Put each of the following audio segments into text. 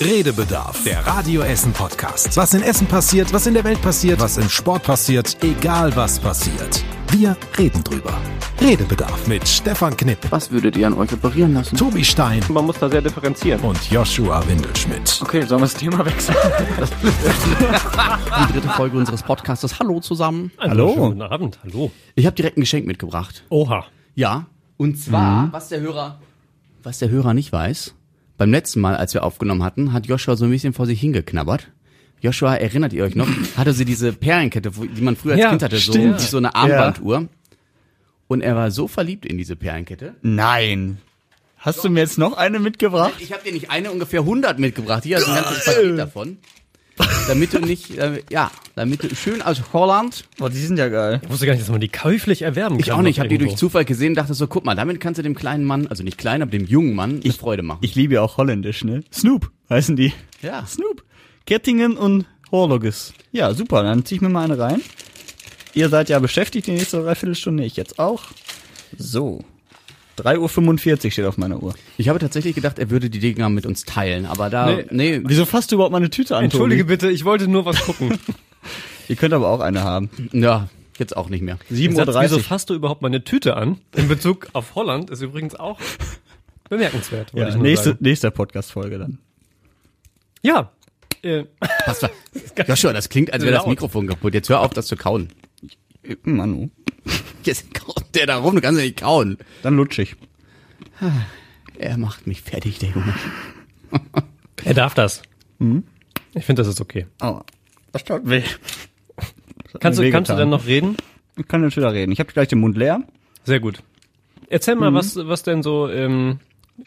Redebedarf, der Radio Essen Podcast. Was in Essen passiert, was in der Welt passiert, was im Sport passiert, egal was passiert. Wir reden drüber. Redebedarf mit Stefan Knipp, Was würdet ihr an euch operieren lassen? Tobi Stein Man muss da sehr differenzieren. und Joshua Windelschmidt. Okay, sollen wir das Thema wechseln? Die dritte Folge unseres Podcastes. Hallo zusammen. Hallo. Guten Abend, hallo. Ich habe direkt ein Geschenk mitgebracht. Oha. Ja, und zwar, was der Hörer, was der Hörer nicht weiß, beim letzten Mal, als wir aufgenommen hatten, hat Joshua so ein bisschen vor sich hingeknabbert. Joshua, erinnert ihr euch noch? Hatte sie diese Perlenkette, die man früher als Ja, Kind hatte, so, stimmt. so eine Armbanduhr. Und er war so verliebt in diese Perlenkette. Nein. Hast du mir jetzt noch eine mitgebracht? Ich habe dir nicht eine, ungefähr 100 mitgebracht. Hier du ein ganzes Paket davon. Damit du nicht, äh, ja, damit du schön aus Holland. Boah, die sind ja geil. Ich wusste gar nicht, dass man die käuflich erwerben kann. Ich auch nicht, ich habe die durch. Zufall gesehen, dachte so, guck mal, damit kannst du dem kleinen Mann, also nicht klein, aber dem jungen Mann, eine Freude machen. Ich liebe ja auch holländisch, ne? Snoop heißen die. ja. Snoop. Kettingen und Horloges. Ja, super, dann zieh ich mir mal eine rein. Ihr seid ja beschäftigt die nächste Dreiviertelstunde, ich jetzt auch. So. 3.45 Uhr steht auf meiner Uhr. Ich habe tatsächlich gedacht, er würde die Dinger mit uns teilen, aber da, nee, Nee. Wieso fasst du überhaupt meine Tüte an, Entschuldige Tobi? bitte, ich wollte nur was gucken. Ihr könnt aber auch eine haben. ja, jetzt auch nicht mehr. 7.30 Satz, wieso Uhr. fasst du überhaupt meine Tüte an? In Bezug auf Holland ist übrigens auch bemerkenswert. Ja, nächste, sagen. nächste Podcast-Folge dann. Ja. Äh, Passt. Joshua, das klingt, als wäre das. Mikrofon kaputt. Jetzt hör auf, das zu kauen. Manu. Jetzt kaut der da rum, du kannst ja nicht kauen. Dann lutschig. Er macht mich fertig, der Junge. er darf das. Mhm. Ich finde, das ist okay. Aua. Das tut weh. Das Kannst du, kannst du dann noch reden? Ich kann jetzt wieder reden. Ich habe gleich den Mund leer. Sehr gut. Erzähl mal, was, was denn so ähm,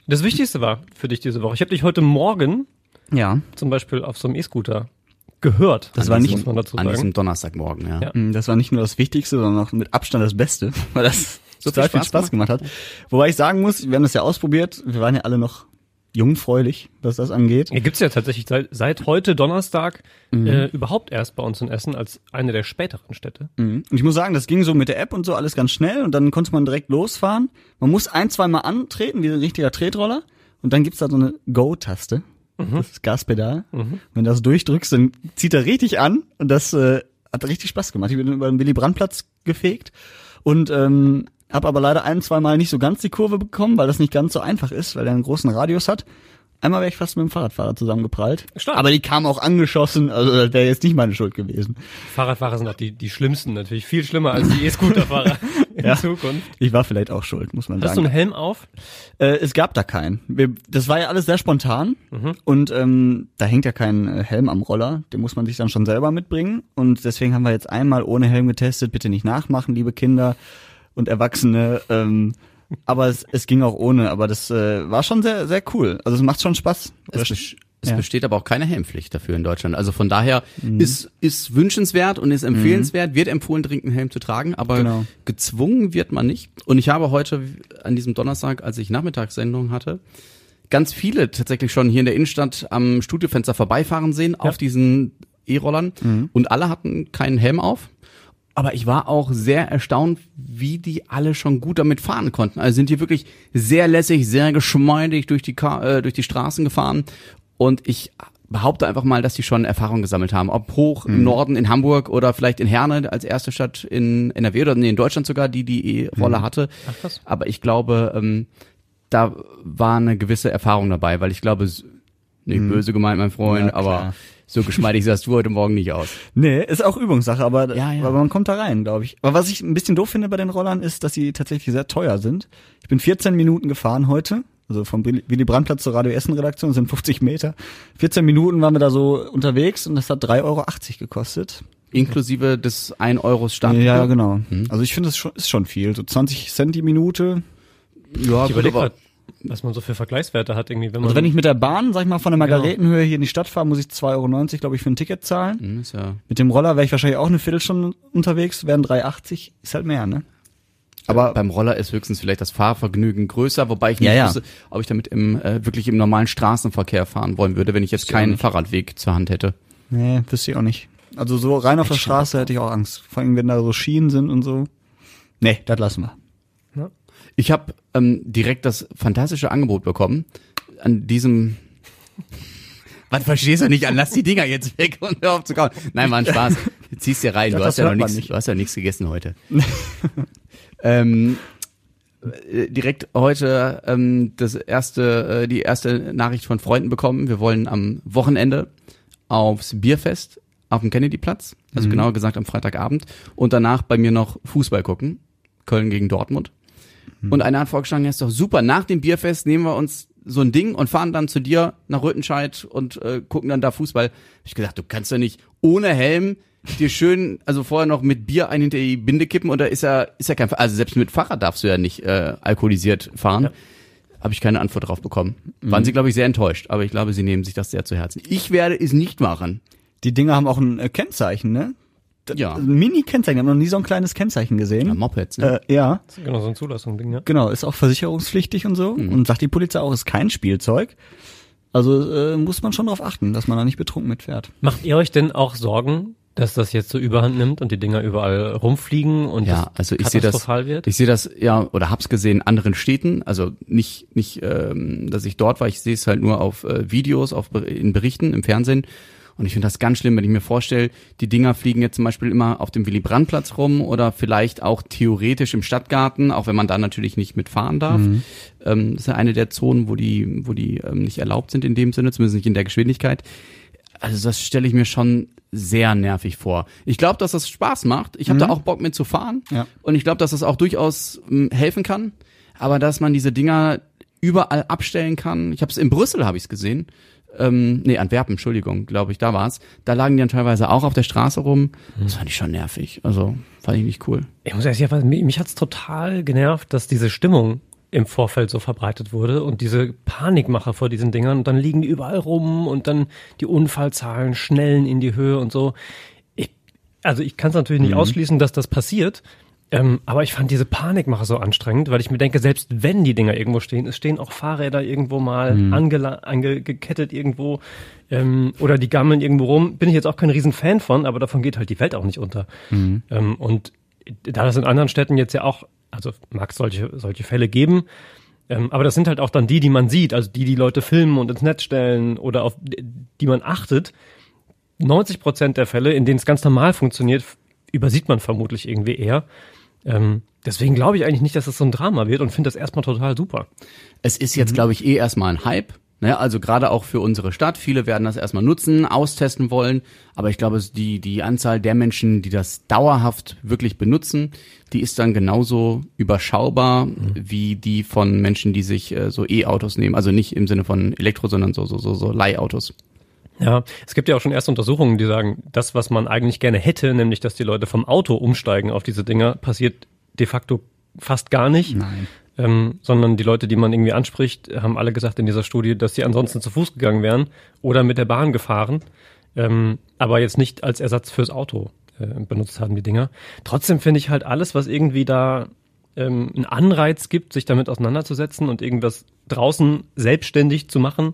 das Wichtigste war für dich diese Woche. Ich habe dich heute Morgen Ja. zum Beispiel auf so einem E-Scooter gehört. Das war nicht muss man dazu An sagen. diesem Donnerstagmorgen, ja. Ja. Mm, Das war nicht nur das Wichtigste, sondern auch mit Abstand das Beste, weil das So total viel viel Spaß Spaß gemacht hat. Wobei ich sagen muss, wir haben das ja ausprobiert, wir waren ja alle noch jungfräulich, was das angeht. Hier gibt's ja tatsächlich seit, seit heute Donnerstag Mhm. äh, überhaupt erst bei uns in Essen als eine der späteren Städte. Mhm. Und ich muss sagen, das ging so mit der App und so alles ganz schnell und dann konnte man direkt losfahren. Man muss ein, zwei Mal antreten, wie ein richtiger Tretroller. Und dann gibt's da so eine Go-Taste. Das ist Gaspedal. Wenn du das durchdrückst, dann zieht er richtig an und das äh, hat richtig Spaß gemacht. Ich bin über den Willy Brandt-Platz gefegt und ähm, habe aber leider ein, zwei Mal nicht so ganz die Kurve bekommen, weil das nicht ganz so einfach ist, weil er einen großen Radius hat. Einmal wäre ich fast mit dem Fahrradfahrer zusammengeprallt. Stark. Aber die kam auch angeschossen, also das wäre jetzt nicht meine Schuld gewesen. Fahrradfahrer sind auch die, die schlimmsten, natürlich viel schlimmer als die E-Scooterfahrer in Ja. Zukunft. Ich war vielleicht auch schuld, muss man Hast du sagen. einen Helm auf? Äh, es gab da keinen. Wir, das war ja alles sehr spontan Mhm. und ähm, da hängt ja kein äh, Helm am Roller. Den muss man sich dann schon selber mitbringen. Und deswegen haben wir jetzt einmal ohne Helm getestet. Bitte nicht nachmachen, liebe Kinder und Erwachsene. Ähm, aber es, es ging auch ohne. Aber das äh, war schon sehr, sehr cool. Also es macht schon Spaß. Es, es Ja. besteht aber auch keine Helmpflicht dafür in Deutschland. Also von daher ist, ist wünschenswert und ist empfehlenswert, wird empfohlen, dringend einen Helm zu tragen, aber Genau. gezwungen wird man nicht. Und ich habe heute an diesem Donnerstag, als ich Nachmittagssendung hatte, ganz viele tatsächlich schon hier in der Innenstadt am Studiofenster vorbeifahren sehen auf diesen E-Rollern und alle hatten keinen Helm auf. Aber ich war auch sehr erstaunt, wie die alle schon gut damit fahren konnten. Also sind die wirklich sehr lässig, sehr geschmeidig durch die, Ka äh, durch die Straßen gefahren. Und ich behaupte einfach mal, dass die schon Erfahrung gesammelt haben. Ob hoch im Norden in Hamburg oder vielleicht in Herne als erste Stadt in NRW oder nee, in Deutschland sogar, die die E-Roller hatte. Ach, krass. Aber ich glaube, ähm, da war eine gewisse Erfahrung dabei, weil ich glaube, nicht böse gemeint, mein Freund, Ja, aber so geschmeidig sahst du heute Morgen nicht aus. Nee, ist auch Übungssache, aber, Ja, ja. aber man kommt da rein, glaube ich. Aber was ich ein bisschen doof finde bei den Rollern ist, dass sie tatsächlich sehr teuer sind. Ich bin 14 Minuten gefahren heute. Also vom Willy Brandt-Platz zur Radio Essen Redaktion das sind 50 Meter. 14 Minuten waren wir da so unterwegs und das hat 3,80 Euro gekostet. Inklusive des 1 Euros Stand. Ja, genau. Also ich finde, das schon, ist schon viel. So 20 Cent die Minute. Ja, Ich gut, überlege aber- gerade, was man so für Vergleichswerte hat irgendwie, wenn man Also wenn ich mit der Bahn, sag ich mal, von der Margaretenhöhe hier in die Stadt fahre, muss ich 2,90 Euro, glaube ich, für ein Ticket zahlen. Hm, ist ja Mit dem Roller wäre ich wahrscheinlich auch eine Viertelstunde unterwegs, wären 3,80. Ist halt mehr, ne? Aber beim Roller ist höchstens vielleicht das Fahrvergnügen größer, wobei ich nicht Ja, ja. wüsste, ob ich damit im äh, wirklich im normalen Straßenverkehr fahren wollen würde, wenn ich jetzt keinen. Fahrradweg zur Hand hätte. Nee, wüsste ich auch nicht. Also so rein auf der Straße hätte ich auch Angst. Vor allem, wenn da so Schienen sind und so. Nee, das lassen wir. Ich habe ähm, direkt das fantastische Angebot bekommen, an diesem Was verstehst du nicht an? Lass die Dinger jetzt weg und hör auf zu kauen. Nein, war ein Spaß. Ziehst dir rein. Du hast ja noch nichts, nicht. du hast ja nichts gegessen heute. ähm, äh, direkt heute ähm, das erste, äh, die erste Nachricht von Freunden bekommen. Wir wollen am Wochenende aufs Bierfest auf dem Kennedyplatz, also genauer gesagt am Freitagabend und danach bei mir noch Fußball gucken, Köln gegen Dortmund. Und einer hat vorgeschlagen, ja ist doch super, nach dem Bierfest nehmen wir uns so ein Ding und fahren dann zu dir nach Rüttenscheid und äh, gucken dann da Fußball. Hab ich gesagt, du kannst doch nicht ohne Helm dir schön, also vorher noch mit Bier ein hinter die Binde kippen oder ist ja, ist ja kein, also selbst mit Fahrrad darfst du ja nicht äh, alkoholisiert fahren. Habe ich keine Antwort drauf bekommen. Waren sie, glaube ich, sehr enttäuscht, aber ich glaube, sie nehmen sich das sehr zu Herzen. Ich werde es nicht machen. Die Dinger haben auch ein äh, Kennzeichen, ne? D- Ja. Ein Mini-Kennzeichen. Ich habe noch nie so ein kleines Kennzeichen gesehen. Ja, Mopeds, ne? Äh, ja, Das ist genau so ein Zulassung-Ding, ja. genau. Ist auch versicherungspflichtig und so. Und sagt die Polizei auch, ist kein Spielzeug. Also äh, muss man schon darauf achten, dass man da nicht betrunken mitfährt. Macht ihr euch denn auch Sorgen, dass das jetzt so überhand nimmt und die Dinger überall rumfliegen und Ja, also ich sehe das, wird? ich sehe das ja oder hab's gesehen in anderen Städten, also nicht nicht, ähm, dass ich dort war, ich sehe es halt nur auf äh, Videos, auf in Berichten im Fernsehen und ich finde das ganz schlimm, wenn ich mir vorstelle, die Dinger fliegen jetzt zum Beispiel immer auf dem Willy Brandt Platz rum oder vielleicht auch theoretisch im Stadtgarten, auch wenn man da natürlich nicht mitfahren darf. Ähm, das ist ja eine der Zonen, wo die wo die ähm, nicht erlaubt sind in dem Sinne, zumindest nicht in der Geschwindigkeit. Also das stelle ich mir schon sehr nervig vor. Ich glaube, dass das Spaß macht. Ich habe da auch Bock mit zu fahren. Ja. Und ich glaube, dass das auch durchaus ähm, helfen kann. Aber dass man diese Dinger überall abstellen kann. Ich habe es in Brüssel habe ich es gesehen. Ähm, nee, Antwerpen, Entschuldigung, glaube ich, da war's. Da lagen die dann teilweise auch auf der Straße rum. Das fand ich schon nervig. Also fand ich nicht cool. Ich muss ehrlich sagen, mich, mich hat's total genervt, dass diese Stimmung im Vorfeld so verbreitet wurde und diese Panikmache vor diesen Dingern und dann liegen die überall rum und dann die Unfallzahlen schnellen in die Höhe und so. Ich, also ich kann es natürlich nicht ausschließen, dass das passiert, ähm, aber ich fand diese Panikmache so anstrengend, weil ich mir denke, selbst wenn die Dinger irgendwo stehen, es stehen auch Fahrräder irgendwo mal angela- angekettet irgendwo ähm, oder die gammeln irgendwo rum, bin ich jetzt auch kein Riesenfan von, aber davon geht halt die Welt auch nicht unter. Ähm, und da das in anderen Städten jetzt ja auch, also mag es solche, solche Fälle geben, ähm, aber das sind halt auch dann die, die man sieht, also die, die Leute filmen und ins Netz stellen oder auf die man achtet. 90 Prozent der Fälle, in denen es ganz normal funktioniert, übersieht man vermutlich irgendwie eher. Ähm, deswegen glaube ich eigentlich nicht, dass es so ein Drama wird und finde das erstmal total super. Es ist jetzt, glaube ich, eh erstmal ein Hype. Ne? Also gerade auch für unsere Stadt. Viele werden das erstmal nutzen, austesten wollen. Aber ich glaube, die, die Anzahl der Menschen, die das dauerhaft wirklich benutzen, die ist dann genauso überschaubar wie die von Menschen, die sich äh, so E-Autos nehmen. Also nicht im Sinne von Elektro, sondern so, so, so, so Leihautos. Ja, es gibt ja auch schon erste Untersuchungen, die sagen, das, was man eigentlich gerne hätte, nämlich dass die Leute vom Auto umsteigen auf diese Dinger, passiert de facto fast gar nicht. Nein. Ähm, sondern die Leute, die man irgendwie anspricht, haben alle gesagt in dieser Studie, dass sie ansonsten zu Fuß gegangen wären oder mit der Bahn gefahren, ähm, aber jetzt nicht als Ersatz fürs Auto äh, benutzt haben, die Dinger. Trotzdem finde ich halt alles, was irgendwie da ähm, einen Anreiz gibt, sich damit auseinanderzusetzen und irgendwas draußen selbstständig zu machen,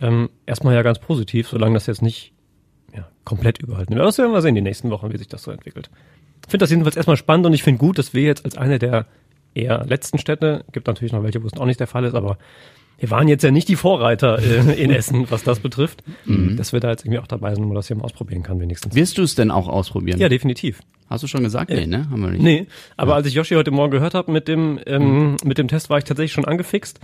ähm, erstmal ja ganz positiv, solange das jetzt nicht ja, komplett überhalten wird. Aber das werden wir sehen die nächsten Wochen, wie sich das so entwickelt. Ich finde das jedenfalls erstmal spannend und ich finde gut, dass wir jetzt als eine der eher letzten Städte, gibt natürlich noch welche, wo es auch nicht der Fall ist, aber wir waren jetzt ja nicht die Vorreiter äh, in Essen, was das betrifft, dass wir da jetzt irgendwie auch dabei sind, wo man das hier mal ausprobieren kann wenigstens. Wirst du es denn auch ausprobieren? Ja, definitiv. Hast du schon gesagt? Nee, ne? Haben wir nicht. Nee, aber als ich Yoshi heute Morgen gehört habe mit dem ähm, mit dem Test, war ich tatsächlich schon angefixt.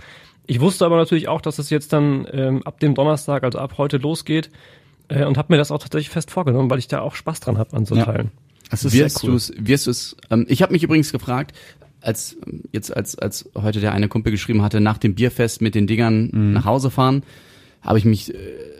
Ich wusste aber natürlich auch, dass es jetzt dann ähm, ab dem Donnerstag, also ab heute losgeht äh, und habe mir das auch tatsächlich fest vorgenommen, weil ich da auch Spaß dran habe anzuteilen. Das ist wirst sehr cool. du es, wirst du es, ähm, ich habe mich übrigens gefragt, als jetzt als als heute der eine Kumpel geschrieben hatte, nach dem Bierfest mit den Dingern Mhm. nach Hause fahren, habe ich mich äh,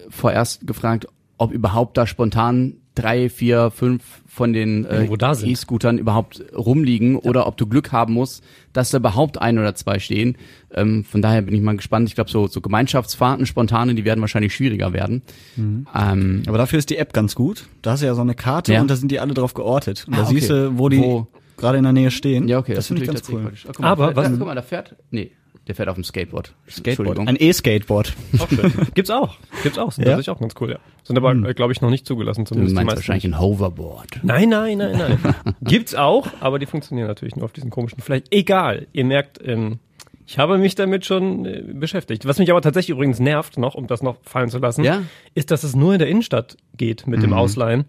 vorerst gefragt, ob überhaupt da spontan drei, vier, fünf von den äh. E-Scootern überhaupt rumliegen oder ob du Glück haben musst, dass da überhaupt ein oder zwei stehen. Ähm, von daher bin ich mal gespannt. Ich glaube, so, so Gemeinschaftsfahrten, spontane, die werden wahrscheinlich schwieriger werden. Mhm. Ähm, Aber dafür ist die App ganz gut. Da hast du ja so eine Karte Ja. und da sind die alle drauf geortet. Und Ah, da okay. siehst du, wo die Wo- gerade in der Nähe stehen. Ja, okay, das, finde ich ganz cool. guck mal, Aber da, fährt- was- guck mal, da fährt, nee, der fährt auf dem Skateboard. Skateboard. Ein E-Skateboard. Auch schön. Gibt's auch. Gibt's auch. Sind Ja? tatsächlich auch ganz cool, ja. Sind aber, äh, glaube ich, noch nicht zugelassen, Du zumindest die meinst wahrscheinlich ein Hoverboard. Nein, nein, nein, nein. Gibt's auch, aber die funktionieren natürlich nur auf diesen komischen Vielleicht Egal. Ihr merkt, ähm, Ich habe mich damit schon äh, beschäftigt. Was mich aber tatsächlich übrigens nervt, noch, um das noch fallen zu lassen, Ja. ist, dass es nur in der Innenstadt geht mit dem Ausleihen.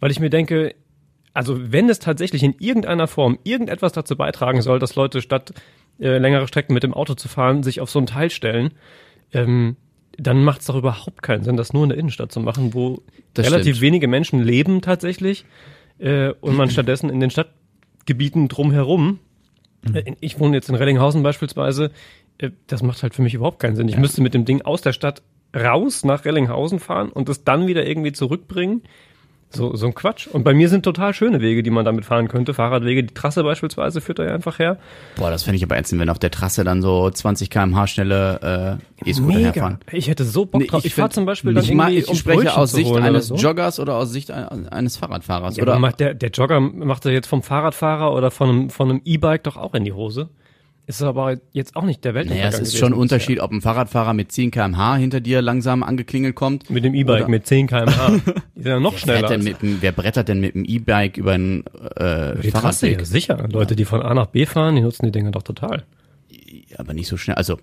Weil ich mir denke, also wenn es tatsächlich in irgendeiner Form irgendetwas dazu beitragen soll, dass Leute statt äh, längere Strecken mit dem Auto zu fahren, sich auf so ein Teil stellen, ähm, dann macht es doch überhaupt keinen Sinn, das nur in der Innenstadt zu machen, wo Das relativ stimmt. wenige Menschen leben tatsächlich äh, und man stattdessen in den Stadtgebieten drumherum, äh, ich wohne jetzt in Rellinghausen beispielsweise, äh, das macht halt für mich überhaupt keinen Sinn. Ich müsste mit dem Ding aus der Stadt raus nach Rellinghausen fahren und es dann wieder irgendwie zurückbringen. So, so ein Quatsch. Und bei mir sind total schöne Wege, die man damit fahren könnte. Fahrradwege, die Trasse beispielsweise führt da ja einfach her. Boah, das fände ich aber ätzend, wenn auf der Trasse dann so 20 km/h schnelle äh, E-Scooter herfahren. Ich hätte so Bock Nee, drauf. Ich, find- fahre zum Beispiel dann ich, irgendwie, ich um spreche Brötchen aus Sicht holen oder eines so. Joggers oder aus Sicht ein- eines Fahrradfahrers. Ja, oder der, der Jogger macht er jetzt vom Fahrradfahrer oder von einem, von einem E-Bike doch auch in die Hose. Ist aber jetzt auch nicht der Weltuntergang naja, es ist gewesen schon ein. Unterschied, ob ein Fahrradfahrer mit 10 km/h hinter dir langsam angeklingelt kommt. Mit dem E-Bike mit 10 km/h. Die sind ja noch Wer, schneller. als- mit, dem- wer brettert denn mit dem E-Bike über einen äh, die Trasse, Fahrradweg? ja, sicher. Leute, die von A nach B fahren, die nutzen die Dinger doch total. Aber nicht so schnell. Also,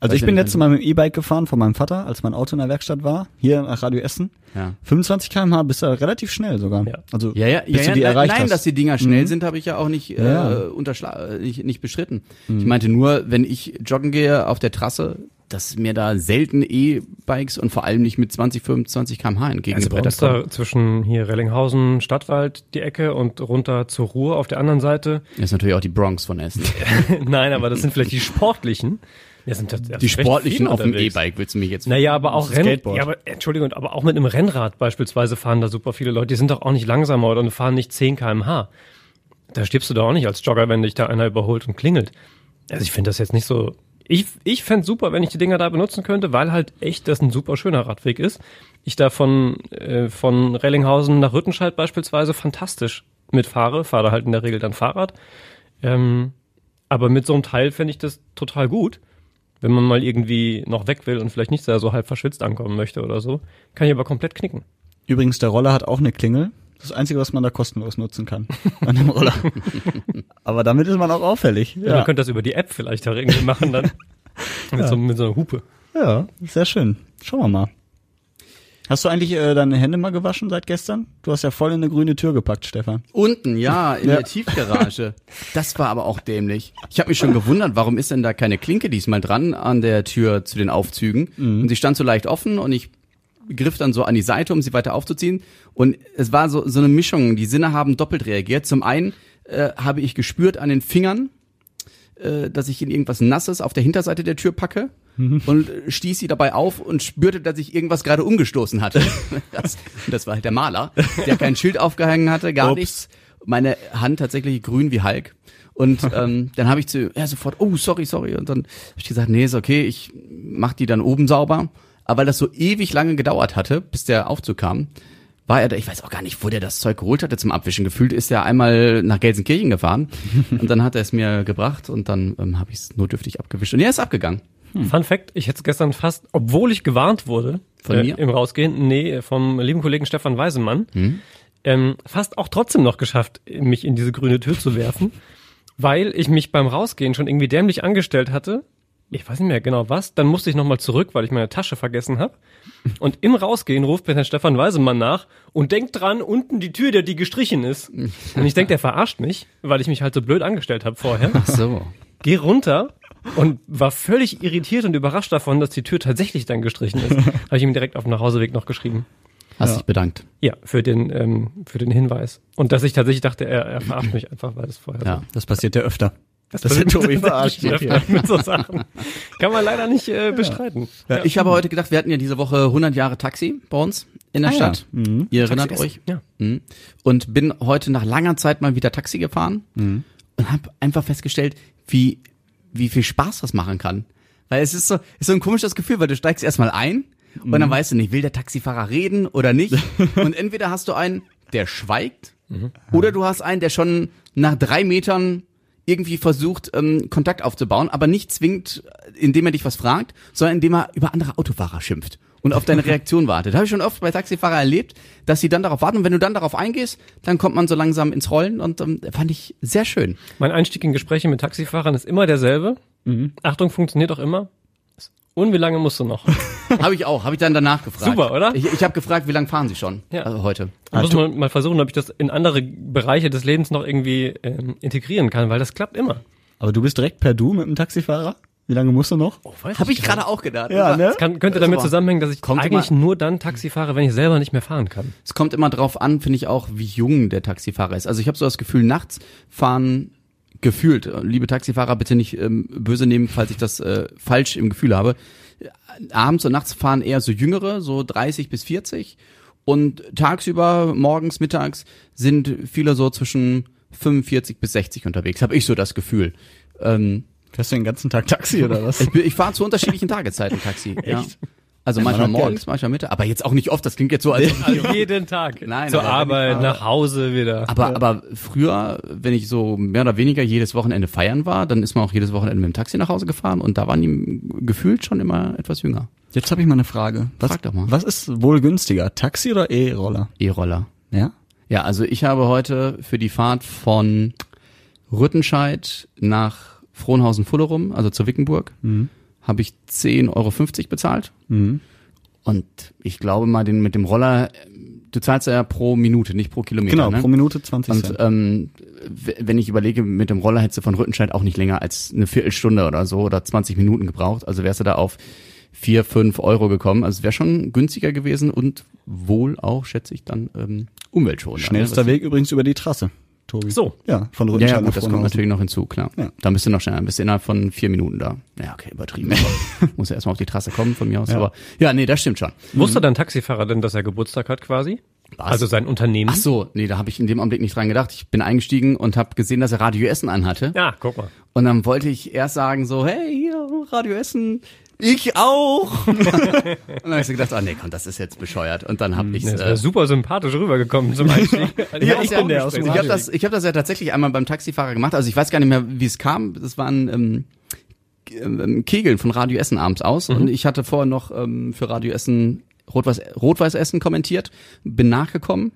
Also ich ja bin letztes Mal mit dem E-Bike gefahren von meinem Vater, als mein Auto in der Werkstatt war, hier nach Radio Essen. ja. 25 km/h bist du relativ schnell sogar. Ja. Also Ja, ja, bis ja, du ja die nein, erreicht nein hast. dass die Dinger schnell sind, habe ich ja auch nicht, äh, Ja. unterschla äh, nicht, nicht bestritten. Ich meinte nur, wenn ich joggen gehe auf der Trasse, dass mir da selten E-Bikes und vor allem nicht mit 20, 25 km/h Also bei entgegengebrettert uns kommen. da zwischen hier Rellinghausen, Stadtwald, die Ecke und runter zur Ruhr auf der anderen Seite. Das ist natürlich auch die Bronx von Essen. Nein, aber das sind vielleicht die sportlichen. Ja, sind das, Die Sportlichen auf dem. E-Bike, willst du mich jetzt Naja, aber auch Renn, ja, aber, Entschuldigung, aber auch mit einem Rennrad beispielsweise fahren da super viele Leute. Die sind doch auch nicht langsamer oder fahren nicht 10 km/h. Da stirbst du doch auch nicht als Jogger, wenn dich da einer überholt und klingelt. Also ich finde das jetzt nicht so. Ich, ich fände super, wenn ich die Dinger da benutzen könnte, weil halt echt das ein super schöner Radweg ist. Ich da von, äh, von Rellinghausen nach Rüttenscheid beispielsweise fantastisch mitfahre, fahre halt in der Regel dann Fahrrad. Ähm, aber mit so einem Teil fände ich das total gut. Wenn man mal irgendwie noch weg will und vielleicht nicht so halb verschwitzt ankommen möchte oder so, kann ich aber komplett knicken. Übrigens, der Roller hat auch eine Klingel. Das ist das Einzige, was man da kostenlos nutzen kann. An dem Roller. Aber damit ist man auch auffällig. Ja. Man könnte das über die App vielleicht auch irgendwie machen dann. mit, so, mit so einer Hupe. ja, sehr schön. Schauen wir mal. Hast du eigentlich äh, deine Hände mal gewaschen seit gestern? Du hast ja voll in eine grüne Tür gepackt, Stefan. Unten, ja, in Ja. der Tiefgarage. Das war aber auch dämlich. Ich habe mich schon gewundert, warum ist denn da keine Klinke diesmal dran an der Tür zu den Aufzügen? Und sie stand so leicht offen und ich griff dann so an die Seite, um sie weiter aufzuziehen. Und es war so, so eine Mischung. Die Sinne haben doppelt reagiert. Zum einen äh, habe ich gespürt an den Fingern, äh, dass ich in irgendwas Nasses auf der Hinterseite der Tür packe und äh, stieß sie dabei auf und spürte, dass ich irgendwas gerade umgestoßen hatte. Das, das war halt der Maler, der kein Schild aufgehangen hatte, gar Ups. nichts. Meine Hand tatsächlich grün wie Hulk. Und ähm, dann habe ich zu, ja sofort, oh sorry, sorry. Und dann habe ich gesagt, nee, ist okay, ich mach die dann oben sauber. Aber weil das so ewig lange gedauert hatte, bis der Aufzug kam, war er da, ich weiß auch gar nicht, wo der das Zeug geholt hatte zum Abwischen. Gefühlt ist er einmal nach Gelsenkirchen gefahren und dann hat er es mir gebracht und dann ähm, habe ich es notdürftig abgewischt. Und er ist abgegangen. Fun Fact, ich hätte es gestern fast, obwohl ich gewarnt wurde, Von äh, mir? im Rausgehen, nee, vom lieben Kollegen Stefan Weisemann, ähm, fast auch trotzdem noch geschafft, mich in diese grüne Tür zu werfen, weil ich mich beim Rausgehen schon irgendwie dämlich angestellt hatte. Ich weiß nicht mehr genau was. Dann musste ich nochmal zurück, weil ich meine Tasche vergessen habe. Und im Rausgehen ruft mir Herr Stefan Weisemann nach und denkt dran, unten die Tür, der die gestrichen ist. Und ich denke, der verarscht mich, weil ich mich halt so blöd angestellt habe vorher. Ach so. Geh runter und war völlig irritiert und überrascht davon, dass die Tür tatsächlich dann gestrichen ist. Habe ich ihm direkt auf dem Nachhauseweg noch geschrieben. Hast Ja. dich bedankt. Ja, für den, ähm, für den Hinweis. Und dass ich tatsächlich dachte, er, er verarscht mich einfach, weil es vorher Ja. so. Das passiert ja öfter. Das dass der Tobi verarscht öfter mit so Sachen. Kann man leider nicht äh, bestreiten. Ja. Ich habe heute gedacht, wir hatten ja diese Woche 100 Jahre Taxi bei uns in der Ah ja. Stadt. Ihr erinnert euch? Ja. Mhm. Und bin heute nach langer Zeit mal wieder Taxi gefahren Mhm. und habe einfach festgestellt, wie, wie viel Spaß das machen kann. Weil es ist so, ist so ein komisches Gefühl, weil du steigst erstmal ein und Mhm. dann weißt du nicht, will der Taxifahrer reden oder nicht. und entweder hast du einen, der schweigt, Mhm. oder du hast einen, der schon nach drei Metern irgendwie versucht, ähm, Kontakt aufzubauen, aber nicht zwingend, indem er dich was fragt, sondern indem er über andere Autofahrer schimpft und auf deine Reaktion wartet. Habe ich schon oft bei Taxifahrern erlebt, dass sie dann darauf warten und wenn du dann darauf eingehst, dann kommt man so langsam ins Rollen und ähm, fand ich sehr schön. Mein Einstieg in Gespräche mit Taxifahrern ist immer derselbe. Achtung, funktioniert auch immer. Und wie lange musst du noch? Habe ich auch, habe ich dann danach gefragt. Super, oder? Ich, ich habe gefragt, wie lange fahren Sie schon Ja. also heute? Da muss man mal versuchen, ob ich das in andere Bereiche des Lebens noch irgendwie ähm, integrieren kann, weil das klappt immer. Aber du bist direkt per Du mit dem Taxifahrer? Wie lange musst du noch? Habe ich gerade auch gedacht. Ja, ne? Das kann, könnte damit zusammenhängen, dass ich Kommt eigentlich nur dann Taxi fahre, wenn ich selber nicht mehr fahren kann. Es kommt immer drauf an, finde ich auch, wie jung der Taxifahrer ist. Also ich habe so das Gefühl, nachts fahren gefühlt, liebe Taxifahrer, bitte nicht ähm, böse nehmen, falls ich das äh, falsch im Gefühl habe. Abends und nachts fahren eher so jüngere, so 30 bis 40 und tagsüber, morgens, mittags sind viele so zwischen 45 bis 60 unterwegs, habe ich so das Gefühl. Ähm, Fährst du den ganzen Tag Taxi oder was? ich ich fahre zu unterschiedlichen Tageszeiten Taxi. Ja. Also manchmal morgens, manchmal Mittag, aber jetzt auch nicht oft, das klingt jetzt so, als Also jeden Tag. Nein, Zur Arbeit, nach Hause wieder. Aber, aber früher, wenn ich so mehr oder weniger jedes Wochenende feiern war, dann ist man auch jedes Wochenende mit dem Taxi nach Hause gefahren und da waren die gefühlt schon immer etwas jünger. Jetzt habe ich mal eine Frage. Was, Frag doch mal. Was ist wohl günstiger, Taxi oder E-Roller? E-Roller. Ja? Ja, also ich habe heute für die Fahrt von Rüttenscheid nach Frohnhausen-Fullerum, also zur Wickenburg, habe ich 10,50 Euro bezahlt. Und ich glaube mal, den, mit dem Roller, du zahlst ja pro Minute, nicht pro Kilometer. Genau, ne? pro Minute 20 Und Cent. ähm, w- wenn ich überlege, mit dem Roller hättest du von Rüttenscheid auch nicht länger als eine Viertelstunde oder so oder 20 Minuten gebraucht. Also wärst du da auf vier, fünf Euro gekommen. Also es wäre schon günstiger gewesen und wohl auch, schätze ich, dann ähm, umweltschonender. Schnellster ne? Weg übrigens über die Trasse, Tobi. So. Ja, von Ja, Rüttenscheid ja, nach gut, das kommt natürlich noch hinzu, klar. Ja. Da bist du noch schneller, bist du innerhalb von vier Minuten da. Ja, okay, übertrieben. muss ja erstmal auf die Trasse kommen von mir aus. Ja. Aber ja, nee, das stimmt schon. Wusste dein Taxifahrer denn, dass er Geburtstag hat quasi? Was? Also sein Unternehmen? Ach so, nee, da habe ich in dem Augenblick nicht dran gedacht. Ich bin eingestiegen und habe gesehen, dass er Radio Essen anhatte. Ja, guck mal. Und dann wollte ich erst sagen so, hey, hier, Radio Essen, ich auch. und dann habe ich so gedacht, ah nee, komm, das ist jetzt bescheuert. Und dann habe ich Das äh, super sympathisch rübergekommen zum Einstieg. ja, ich bin der aus dem Ich habe das, ich hab das ja tatsächlich einmal beim Taxifahrer gemacht. Also ich weiß gar nicht mehr, wie es kam. Das waren ähm, ähm, Kegeln von Radio Essen abends aus. Und ich hatte vorher noch ähm, für Radio Essen Rot-Weiß Rot Essen kommentiert, bin nachgekommen.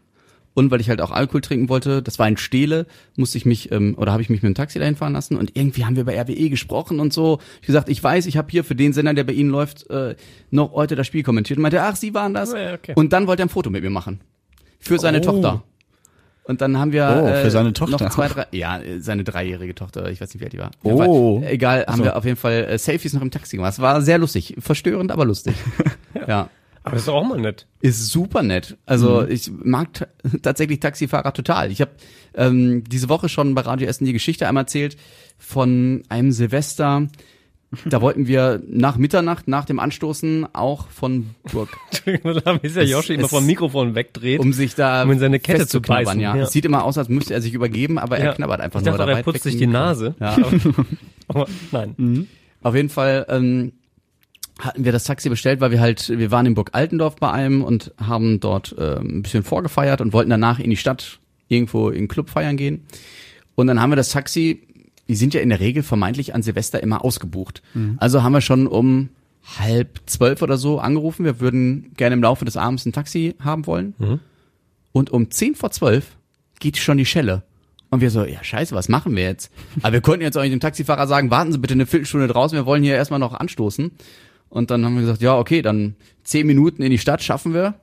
Und weil ich halt auch Alkohol trinken wollte, das war in Stele, musste ich mich, ähm, oder habe ich mich mit dem Taxi dahin fahren lassen und irgendwie haben wir bei RWE gesprochen und so. Ich gesagt, ich weiß, ich habe hier für den Sender, der bei Ihnen läuft, äh, noch heute das Spiel kommentiert. Und meinte, ach, Sie waren das. Ja, okay. Und dann wollte er ein Foto mit mir machen. Für seine Oh. Tochter. Und dann haben wir Oh, für äh, seine Tochter. noch zwei, drei, ja, äh, seine dreijährige Tochter, ich weiß nicht, wie alt die war. Oh. Fall, egal, haben So. wir auf jeden Fall äh, Selfies noch im Taxi gemacht. Es war sehr lustig, verstörend, aber lustig. ja. Aber ist auch mal nett. Ist super nett. Also Mhm. ich mag t- tatsächlich Taxifahrer total. Ich habe ähm, diese Woche schon bei Radio Essen die Geschichte einmal erzählt von einem Silvester. Da wollten wir nach Mitternacht, nach dem Anstoßen, auch von Burg da ist ja Joshi immer vom Mikrofon wegdreht. um sich da Um in seine Kette zu beißen, Ja. ja. Es sieht immer aus, als müsste er sich übergeben, aber er Ja. knabbert einfach ich nur dachte, dabei. er putzt sich die Nase. Ja. Aber nein. Auf jeden Fall ähm, hatten wir das Taxi bestellt, weil wir halt, wir waren in Burg Altendorf bei einem und haben dort ähm, ein bisschen vorgefeiert und wollten danach in die Stadt irgendwo in den Club feiern gehen. Und dann haben wir das Taxi, die sind ja in der Regel vermeintlich an Silvester immer ausgebucht. Also haben wir schon um halb zwölf oder so angerufen, wir würden gerne im Laufe des Abends ein Taxi haben wollen. Und um zehn vor zwölf geht schon die Schelle. Und wir so, ja scheiße, was machen wir jetzt? Aber wir konnten jetzt auch nicht dem Taxifahrer sagen, warten Sie bitte eine Viertelstunde draußen, wir wollen hier erstmal noch anstoßen. Und dann haben wir gesagt, ja okay, dann zehn Minuten in die Stadt schaffen wir.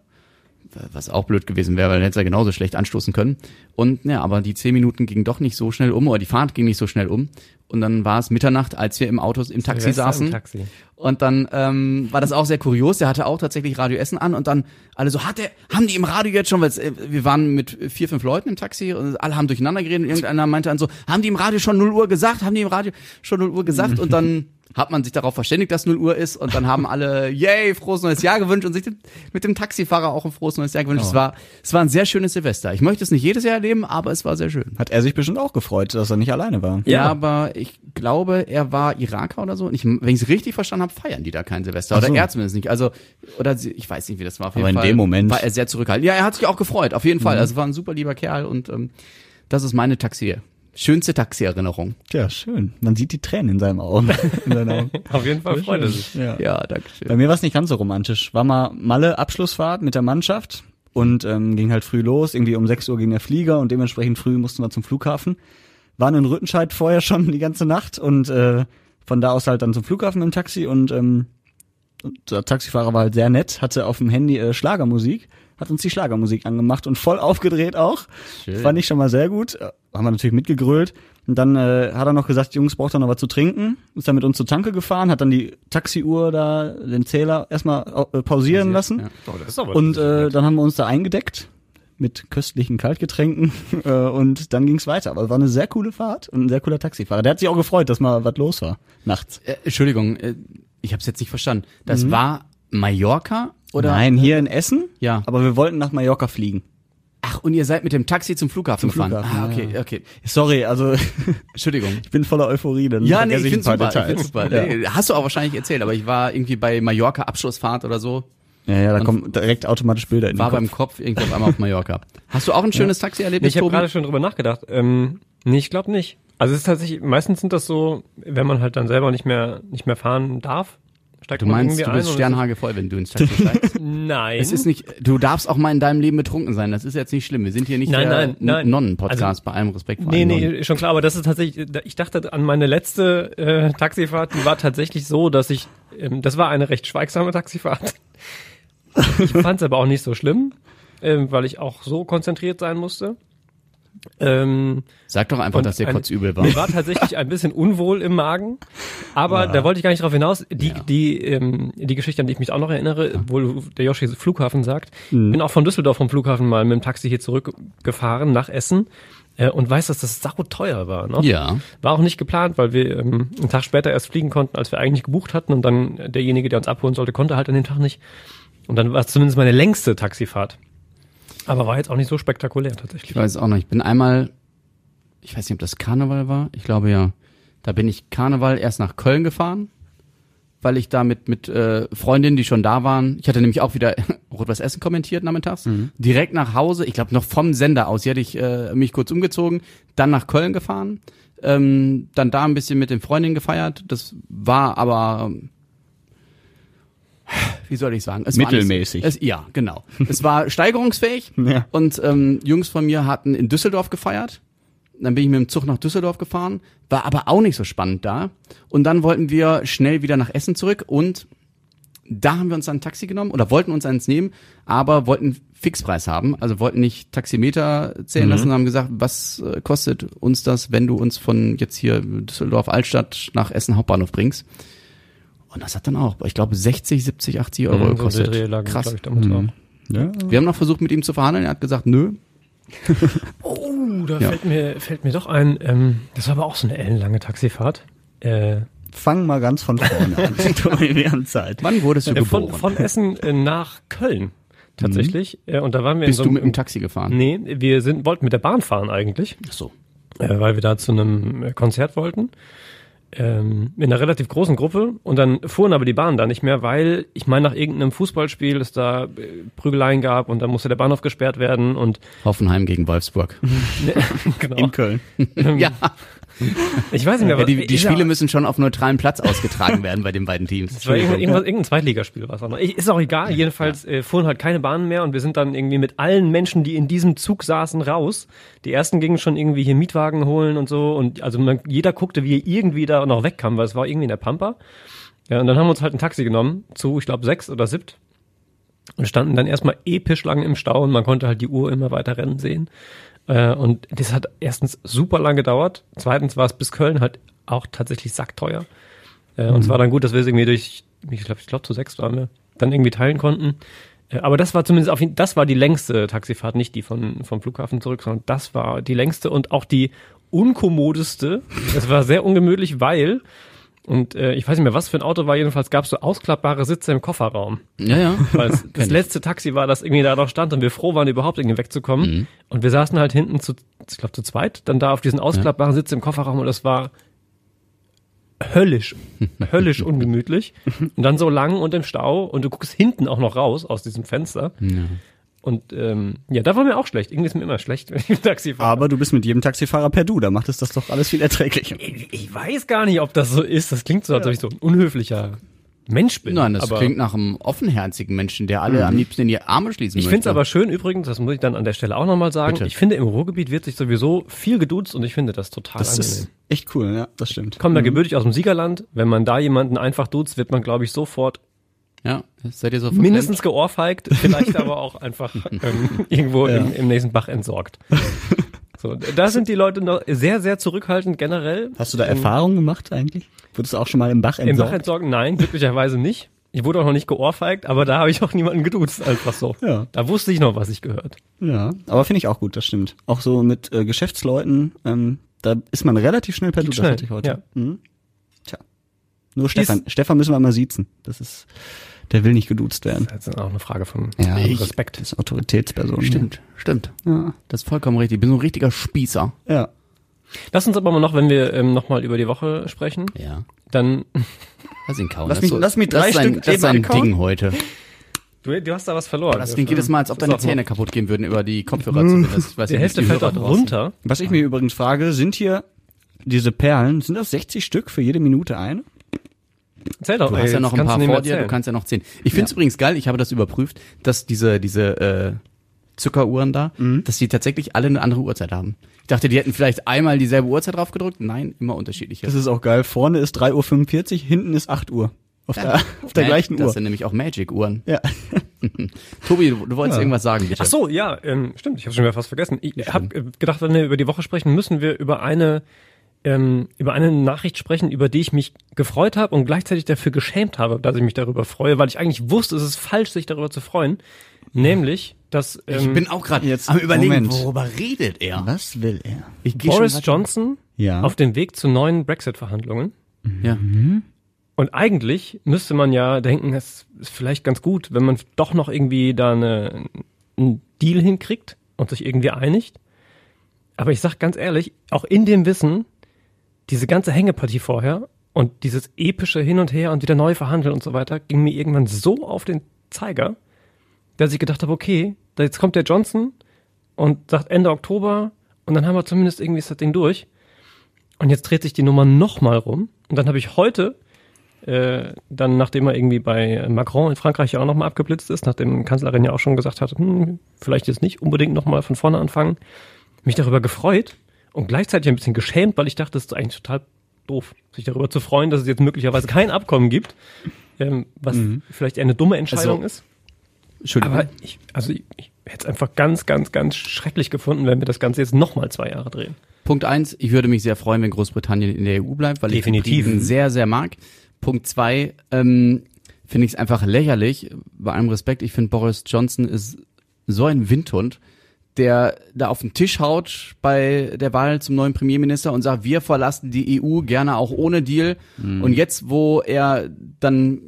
Was auch blöd gewesen wäre, weil dann hätte er genauso schlecht anstoßen können. Und ja, aber die zehn Minuten gingen doch nicht so schnell um, oder die Fahrt ging nicht so schnell um. Und dann war es Mitternacht, als wir im Auto, im Taxi Silvester im saßen. Taxi. Und dann ähm, war das auch sehr kurios. Der hatte auch tatsächlich Radio Essen an und dann alle so, hat der, haben die im Radio jetzt schon, weil äh, wir waren mit vier, fünf Leuten im Taxi und alle haben durcheinander geredet und irgendeiner meinte dann so, haben die im Radio schon 0 Uhr gesagt? Haben die im Radio schon 0 Uhr gesagt? Und dann hat man sich darauf verständigt, dass 0 Uhr ist und dann haben alle, yay, frohes neues Jahr gewünscht und sich mit dem Taxifahrer auch ein frohes neues Jahr gewünscht. Es war, es war ein sehr schönes Silvester. Ich möchte es nicht jedes Jahr erleben, aber es war sehr schön. Hat er sich bestimmt auch gefreut, dass er nicht alleine war. Ja, Ja. aber ich glaube, er war Iraker oder so. Und ich, wenn ich es richtig verstanden habe, feiern die da kein Silvester. Ach Oder so. er zumindest nicht. Also, oder sie, ich weiß nicht, wie das war. Auf jeden Aber in Fall dem Moment- Mhm. war er sehr zurückhaltend. Ja, er hat sich auch gefreut, auf jeden Fall. Also war ein super lieber Kerl und ähm, das ist meine Taxi. Schönste Taxi-Erinnerung. Ja, schön. Man sieht die Tränen in seinem Augen. In seinen Augen. Auf jeden Fall freut er sich. Ja. Ja, danke schön. Bei mir war es nicht ganz so romantisch. War mal Malle Abschlussfahrt mit der Mannschaft und ähm, ging halt früh los. Irgendwie um 6 Uhr ging der Flieger und dementsprechend früh mussten wir zum Flughafen. Waren in Rüttenscheid vorher schon die ganze Nacht und äh, von da aus halt dann zum Flughafen dem Taxi und, ähm, und der Taxifahrer war halt sehr nett, hatte auf dem Handy äh, Schlagermusik, hat uns die Schlagermusik angemacht und voll aufgedreht auch. Schön. Fand ich schon mal sehr gut. Äh, Haben wir natürlich mitgegrölt. Und dann äh, hat er noch gesagt, Jungs, braucht ihr noch was zu trinken? Ist dann mit uns zur Tanke gefahren, hat dann die Taxiuhr da, den Zähler erstmal äh, pausieren lassen. Ja. Oh, das ist aber Und äh, dann haben wir uns da eingedeckt mit köstlichen Kaltgetränken äh, und dann ging's weiter. Aber es war eine sehr coole Fahrt und ein sehr cooler Taxifahrer. Der hat sich auch gefreut, dass mal was los war nachts. Äh, Entschuldigung, äh, ich habe es jetzt nicht verstanden. Das war Mallorca oder? Nein, hier in Essen. Ja. Aber wir wollten nach Mallorca fliegen. Ach, und ihr seid mit dem Taxi zum Flughafen gefahren. Flughafen, ah, ja, okay, ja. okay. Sorry, also Entschuldigung. ich bin voller Euphorie. Dann Ja, nee, vergesse ich ein paar super. Ich find's super. Ja. Nee, Hast du auch wahrscheinlich erzählt, aber ich war irgendwie bei Mallorca Abschlussfahrt oder so. ja, ja, da kommen direkt automatisch Bilder in War den Kopf. beim Kopf irgendwie auf einmal auf Mallorca. Hast du auch ein schönes Taxi-Erlebnis, ich habe gerade schon drüber nachgedacht. Ähm, nee, ich glaube nicht. Also es ist tatsächlich, meistens sind das so, wenn man halt dann selber nicht mehr nicht mehr fahren darf, steigt Du meinst, du bist Sternhage voll, wenn du ins Taxi steigst. Nein. Es ist nicht, du darfst auch mal in deinem Leben betrunken sein. Das ist jetzt nicht schlimm. Wir sind hier nicht Nein, der nein. Nonnen-Podcast, Also- bei allem Respekt vor Nee, nee, schon klar, aber das ist tatsächlich, ich dachte an meine letzte äh, Taxifahrt, die war tatsächlich so, dass ich, ähm, das war eine recht schweigsame Taxifahrt. Ich fand es aber auch nicht so schlimm, ähm, weil ich auch so konzentriert sein musste. Ähm, Sag doch einfach, dass dir ein- kotzübel war. Mir war tatsächlich ein bisschen unwohl im Magen, aber da wollte ich gar nicht drauf hinaus. Die, Ja. die, ähm, die Geschichte, an die ich mich auch noch erinnere, wo der Joshi Flughafen sagt, bin auch von Düsseldorf vom Flughafen mal mit dem Taxi hier zurückgefahren nach Essen äh, und weiß, dass das sau teuer war. Ne? Ja. War auch nicht geplant, weil wir ähm, einen Tag später erst fliegen konnten, als wir eigentlich gebucht hatten und dann derjenige, der uns abholen sollte, konnte halt an dem Tag nicht. Und dann war es zumindest meine längste Taxifahrt. Aber war jetzt auch nicht so spektakulär tatsächlich. Ich weiß auch noch. Ich bin einmal, ich weiß nicht, ob das Karneval war. Ich glaube ja. Da bin ich Karneval erst nach Köln gefahren, weil ich da mit, mit äh, Freundinnen, die schon da waren, ich hatte nämlich auch wieder Rot-Weiß Essen kommentiert nachmittags, direkt nach Hause, ich glaube noch vom Sender aus, hier hatte ich äh, mich kurz umgezogen, dann nach Köln gefahren, ähm, dann da ein bisschen mit den Freundinnen gefeiert. Das war aber, wie soll ich sagen? Es war Mittelmäßig. Nicht, es, ja, genau. es war steigerungsfähig Ja. und ähm, Jungs von mir hatten in Düsseldorf gefeiert. Dann bin ich mit dem Zug nach Düsseldorf gefahren, war aber auch nicht so spannend da. Und dann wollten wir schnell wieder nach Essen zurück und da haben wir uns dann ein Taxi genommen oder wollten uns eins nehmen, aber wollten Fixpreis haben, also wollten nicht Taximeter zählen lassen, und haben gesagt, was äh, kostet uns das, wenn du uns von jetzt hier Düsseldorf Altstadt nach Essen Hauptbahnhof bringst? Und das hat dann auch, ich glaube, 60, 70, 80 Euro Mhm, so gekostet. Dreh lag, Krass. ich, damals auch. Ja. Wir haben noch versucht, mit ihm zu verhandeln. Er hat gesagt, nö. Oh, da Ja. fällt mir fällt mir doch ein, ähm, das war aber auch so eine ellenlange Taxifahrt. Äh, Fang mal ganz von vorne an. Zeit. Wann wurdest du äh, von, geboren? von Essen äh, nach Köln tatsächlich. Äh, und da waren wir Bist in so du einem- mit dem Taxi gefahren? Nee, wir sind wollten mit der Bahn fahren eigentlich, Ach so. äh, weil wir da zu einem Konzert wollten. Ähm, in einer relativ großen Gruppe und dann fuhren aber die Bahnen da nicht mehr, weil ich meine nach irgendeinem Fußballspiel es da äh, Prügeleien gab und dann musste der Bahnhof gesperrt werden und Hoffenheim gegen Wolfsburg. genau. In Köln. ja, Ich weiß nicht mehr, ja was- die, die ist Spiele ja- müssen schon auf neutralem Platz ausgetragen werden bei den beiden Teams. Es war irgendwas, irgendein Zweitligaspiel war es auch noch. Ist auch egal. Jedenfalls äh, fuhren halt keine Bahnen mehr und wir sind dann irgendwie mit allen Menschen, die in diesem Zug saßen, raus. Die ersten gingen schon irgendwie hier Mietwagen holen und so und also man, jeder guckte, wie er irgendwie da noch wegkam, weil es war irgendwie in der Pampa. Ja, und dann haben wir uns halt ein Taxi genommen zu, ich glaube, sechs oder siebt und standen dann erstmal episch lang im Stau und man konnte halt die Uhr immer weiter rennen sehen. Äh, und das hat erstens super lang gedauert. Zweitens war es bis Köln halt auch tatsächlich sackteuer. Äh, Und es war dann gut, dass wir es irgendwie durch, ich glaube, ich glaube zu sechs waren wir, dann irgendwie teilen konnten. Äh, aber das war zumindest auf jeden das war die längste Taxifahrt, nicht die von, vom Flughafen zurück, sondern das war die längste und auch die unkommodeste. Es war sehr ungemütlich, weil, und äh, ich weiß nicht mehr, was für ein Auto war, jedenfalls gab es so ausklappbare Sitze im Kofferraum. Ja, ja. Weil es das letzte Taxi war, das irgendwie da noch stand und wir froh waren, überhaupt irgendwie wegzukommen. Mhm. Und wir saßen halt hinten zu, ich glaube zu zweit, dann da auf diesen ausklappbaren Sitz im Kofferraum und das war höllisch, höllisch ungemütlich. Und dann so lang und im Stau und du guckst hinten auch noch raus aus diesem Fenster. Ja. Und ähm, ja, da war mir auch schlecht. Irgendwie ist mir immer schlecht, wenn ich Taxi fahre. Aber du bist mit jedem Taxifahrer per Du, da macht es das doch alles viel erträglicher. Ich, ich weiß gar nicht, ob das so ist. Das klingt so, als ob ich so ein unhöflicher Mensch bin. Nein, das aber klingt nach einem offenherzigen Menschen, der alle am liebsten in die Arme schließen ich möchte. finde es aber schön übrigens, das muss ich dann an der Stelle auch nochmal sagen, Bitte. ich finde im Ruhrgebiet wird sich sowieso viel geduzt und ich finde das total Das angenehm. ist echt cool, ja, das stimmt. Ich komme da gebürtig aus dem Siegerland. Wenn man da jemanden einfach duzt, wird man, glaube ich, sofort Ja, seid ihr so mindestens geohrfeigt, vielleicht aber auch einfach ähm, irgendwo im, im nächsten Bach entsorgt. So, da sind die Leute noch sehr, sehr zurückhaltend generell. Hast du da Erfahrungen gemacht eigentlich? Wurdest du auch schon mal im Bach Im entsorgt? Bach entsorgen? Nein, glücklicherweise nicht. Ich wurde auch noch nicht geohrfeigt, aber da habe ich auch niemanden geduzt, einfach so. Ja. Da wusste ich noch, was ich gehört. Ja, aber finde ich auch gut, das stimmt. Auch so mit äh, Geschäftsleuten, ähm, da ist man relativ schnell per Du, das schnell, hatte ich heute. ja. Mhm. Nur Stefan. Stefan müssen wir mal siezen. Das ist, der will nicht geduzt werden. Das ist auch eine Frage von Ja, Respekt. Das ist Autoritätsperson. Stimmt, stimmt. Ja. Das ist vollkommen richtig. Ich bin so ein richtiger Spießer. Ja. Lass uns aber mal noch, wenn wir ähm, nochmal über die Woche sprechen, Ja. dann, Lass ihn kauen. Lass Das mich- ist so, lass mich drei das ist Stück Das ist kauen. Ding heute. du, du hast da was verloren. Das klingt jedes Mal, als ob ist deine Zähne kaputt gehen würden über die Kopfhörer zumindest. Ich weiß Die nicht, Hälfte die fällt auch runter. Was ich mir übrigens frage, sind hier diese Perlen, sind das 60 Stück für jede Minute eine? Erzähl doch. Du ey, hast ja noch ein paar du vor dir, du kannst ja noch zehn. Ich finde es übrigens geil, ich habe das überprüft, dass diese, diese äh, Zuckeruhren da, Mhm. dass die tatsächlich alle eine andere Uhrzeit haben. Ich dachte, die hätten vielleicht einmal dieselbe Uhrzeit drauf gedrückt. Nein, immer unterschiedliche. Das ist auch geil. Vorne ist 3.45 Uhr, hinten ist 8 Uhr. Auf der, auf der gleichen Das Uhr. sind nämlich auch Magic-Uhren. Ja. Tobi, du, du wolltest irgendwas sagen, bitte. Ach so, ja, ähm, stimmt, ich habe schon wieder fast vergessen. Ich habe gedacht, wenn wir über die Woche sprechen, müssen wir über eine ähm, über eine Nachricht sprechen, über die ich mich gefreut habe und gleichzeitig dafür geschämt habe, dass ich mich darüber freue, weil ich eigentlich wusste, es ist falsch, sich darüber zu freuen. Nämlich, dass Ich ähm, bin auch gerade jetzt- am überlegen, Moment. worüber redet er? Was will er? Ich Boris Johnson Ja. auf dem Weg zu neuen Brexit-Verhandlungen. Ja. Und eigentlich müsste man ja denken, es ist vielleicht ganz gut, wenn man doch noch irgendwie da eine, einen Deal hinkriegt und sich irgendwie einigt. Aber ich sag ganz ehrlich, auch in dem Wissen, diese ganze Hängepartie vorher und dieses epische Hin und Her und wieder neu verhandeln und so weiter, ging mir irgendwann so auf den Zeiger, dass ich gedacht habe, okay, jetzt kommt der Johnson und sagt Ende Oktober und dann haben wir zumindest irgendwie das Ding durch. Und jetzt dreht sich die Nummer nochmal rum. Und dann habe ich heute, äh, dann nachdem er irgendwie bei Macron in Frankreich ja auch nochmal abgeblitzt ist, nachdem Kanzlerin ja auch schon gesagt hat, hm, vielleicht jetzt nicht unbedingt nochmal von vorne anfangen, mich darüber gefreut und gleichzeitig ein bisschen geschämt, weil ich dachte, das ist eigentlich total doof, sich darüber zu freuen, dass es jetzt möglicherweise kein Abkommen gibt, ähm, was vielleicht eher eine dumme Entscheidung Also, ist. Entschuldigung. Aber ich, also ich, ich hätte es einfach ganz, ganz, ganz schrecklich gefunden, wenn wir das Ganze jetzt nochmal zwei Jahre drehen. Punkt eins, ich würde mich sehr freuen, wenn Großbritannien in der EU bleibt, weil Definitiv. ich Frieden sehr, sehr mag. Punkt zwei, ähm, finde ich es einfach lächerlich, bei allem Respekt, ich finde Boris Johnson ist so ein Windhund, der da auf den Tisch haut bei der Wahl zum neuen Premierminister und sagt, wir verlassen die EU gerne auch ohne Deal. Und jetzt, wo er dann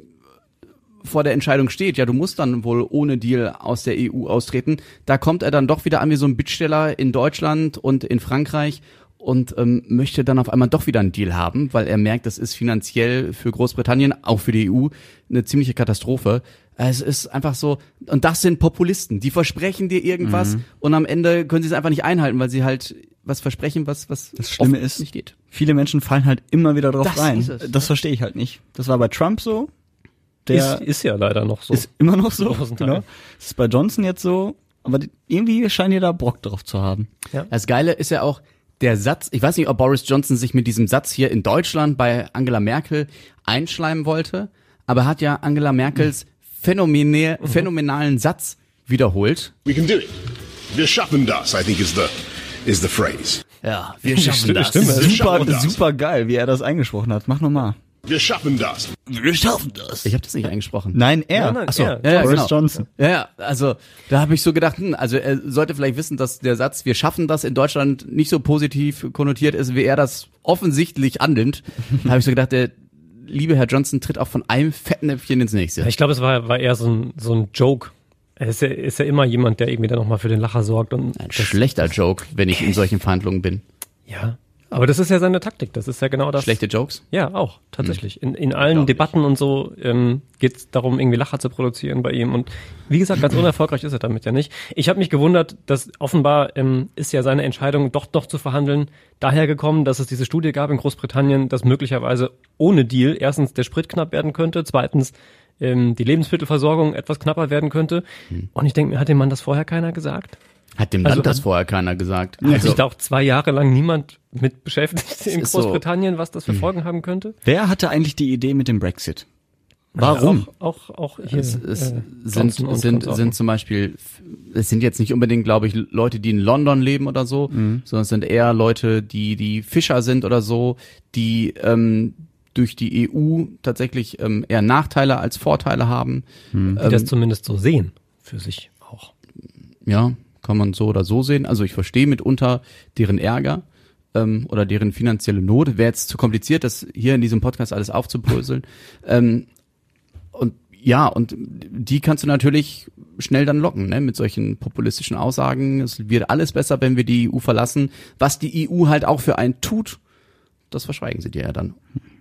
vor der Entscheidung steht, ja, du musst dann wohl ohne Deal aus der EU austreten, da kommt er dann doch wieder an wie so ein Bittsteller in Deutschland und in Frankreich und ähm, möchte dann auf einmal doch wieder einen Deal haben, weil er merkt, das ist finanziell für Großbritannien, auch für die EU, eine ziemliche Katastrophe. Es ist einfach so, und das sind Populisten, die versprechen dir irgendwas und am Ende können sie es einfach nicht einhalten, weil sie halt was versprechen, was, was Das Schlimme oft ist, nicht geht. viele Menschen fallen halt immer wieder drauf Das rein. ist es. Das verstehe ich halt nicht. Das war bei Trump so. Der ist, ist ja leider noch so. ist immer noch so. Genau. Das ist bei Johnson jetzt so. Aber irgendwie scheinen die da Bock drauf zu haben. Das Geile ist ja auch der Satz, ich weiß nicht, ob Boris Johnson sich mit diesem Satz hier in Deutschland bei Angela Merkel einschleimen wollte, aber er hat ja Angela Merkels phänomene, phänomenalen Satz wiederholt. We can do it. Wir schaffen das, I think is the, is the phrase. Ja, wir schaffen das. Stimme. Super, schaffen das. super geil, wie er das eingesprochen hat. Mach nochmal. Wir schaffen das. Wir schaffen das. Ich habe das nicht eingesprochen. Nein, er. Nein, nein, Ach so, er. Ja, ja, Boris genau. Johnson. Ja, ja, also da habe ich so gedacht, hm, also er sollte vielleicht wissen, dass der Satz, wir schaffen das in Deutschland nicht so positiv konnotiert ist, wie er das offensichtlich annimmt. Da habe ich so gedacht, der liebe Herr Johnson tritt auch von einem Fettnäpfchen ins nächste. Ich glaube, es war, war eher so ein, so ein Joke. Er ist ja, ist ja immer jemand, der irgendwie dann nochmal für den Lacher sorgt und Ein schlechter Joke, wenn ich in solchen Verhandlungen bin. ja. Aber das ist ja seine Taktik. Das ist ja genau das. Schlechte Jokes? Ja, auch, tatsächlich. In, in allen Debatten und so ähm, geht es darum, irgendwie Lacher zu produzieren bei ihm. Und wie gesagt, ganz unerfolgreich ist er damit ja nicht. Ich habe mich gewundert, dass offenbar ähm, ist ja seine Entscheidung, doch doch zu verhandeln, daher gekommen, dass es diese Studie gab in Großbritannien, dass möglicherweise ohne Deal erstens der Sprit knapp werden könnte, zweitens ähm, die Lebensmittelversorgung etwas knapper werden könnte. Und ich denke mir, hat dem Mann das vorher keiner gesagt? Hat dem Also Land das hat- vorher keiner gesagt. Hat Also, sich da auch zwei Jahre lang niemand mit beschäftigt in ist so. Großbritannien, was das für Folgen haben könnte? Wer hatte eigentlich die Idee mit dem Brexit? Warum? Auch, auch, auch hier. es, es äh, sind, sind, sind zum Beispiel, es sind jetzt nicht unbedingt, glaube ich, Leute, die in London leben oder so, sondern es sind eher Leute, die, die Fischer sind oder so, die ähm, durch die EU tatsächlich ähm, eher Nachteile als Vorteile haben. die das zumindest so sehen für sich auch. Ja, kann man so oder so sehen. Also ich verstehe mitunter deren Ärger ähm, oder deren finanzielle Not. Wäre jetzt zu kompliziert, das hier in diesem Podcast alles aufzubröseln. ähm, und ja, und die kannst du natürlich schnell dann locken, ne, mit solchen populistischen Aussagen. Es wird alles besser, wenn wir die EU verlassen. Was die EU halt auch für einen tut, das verschweigen sie dir ja dann.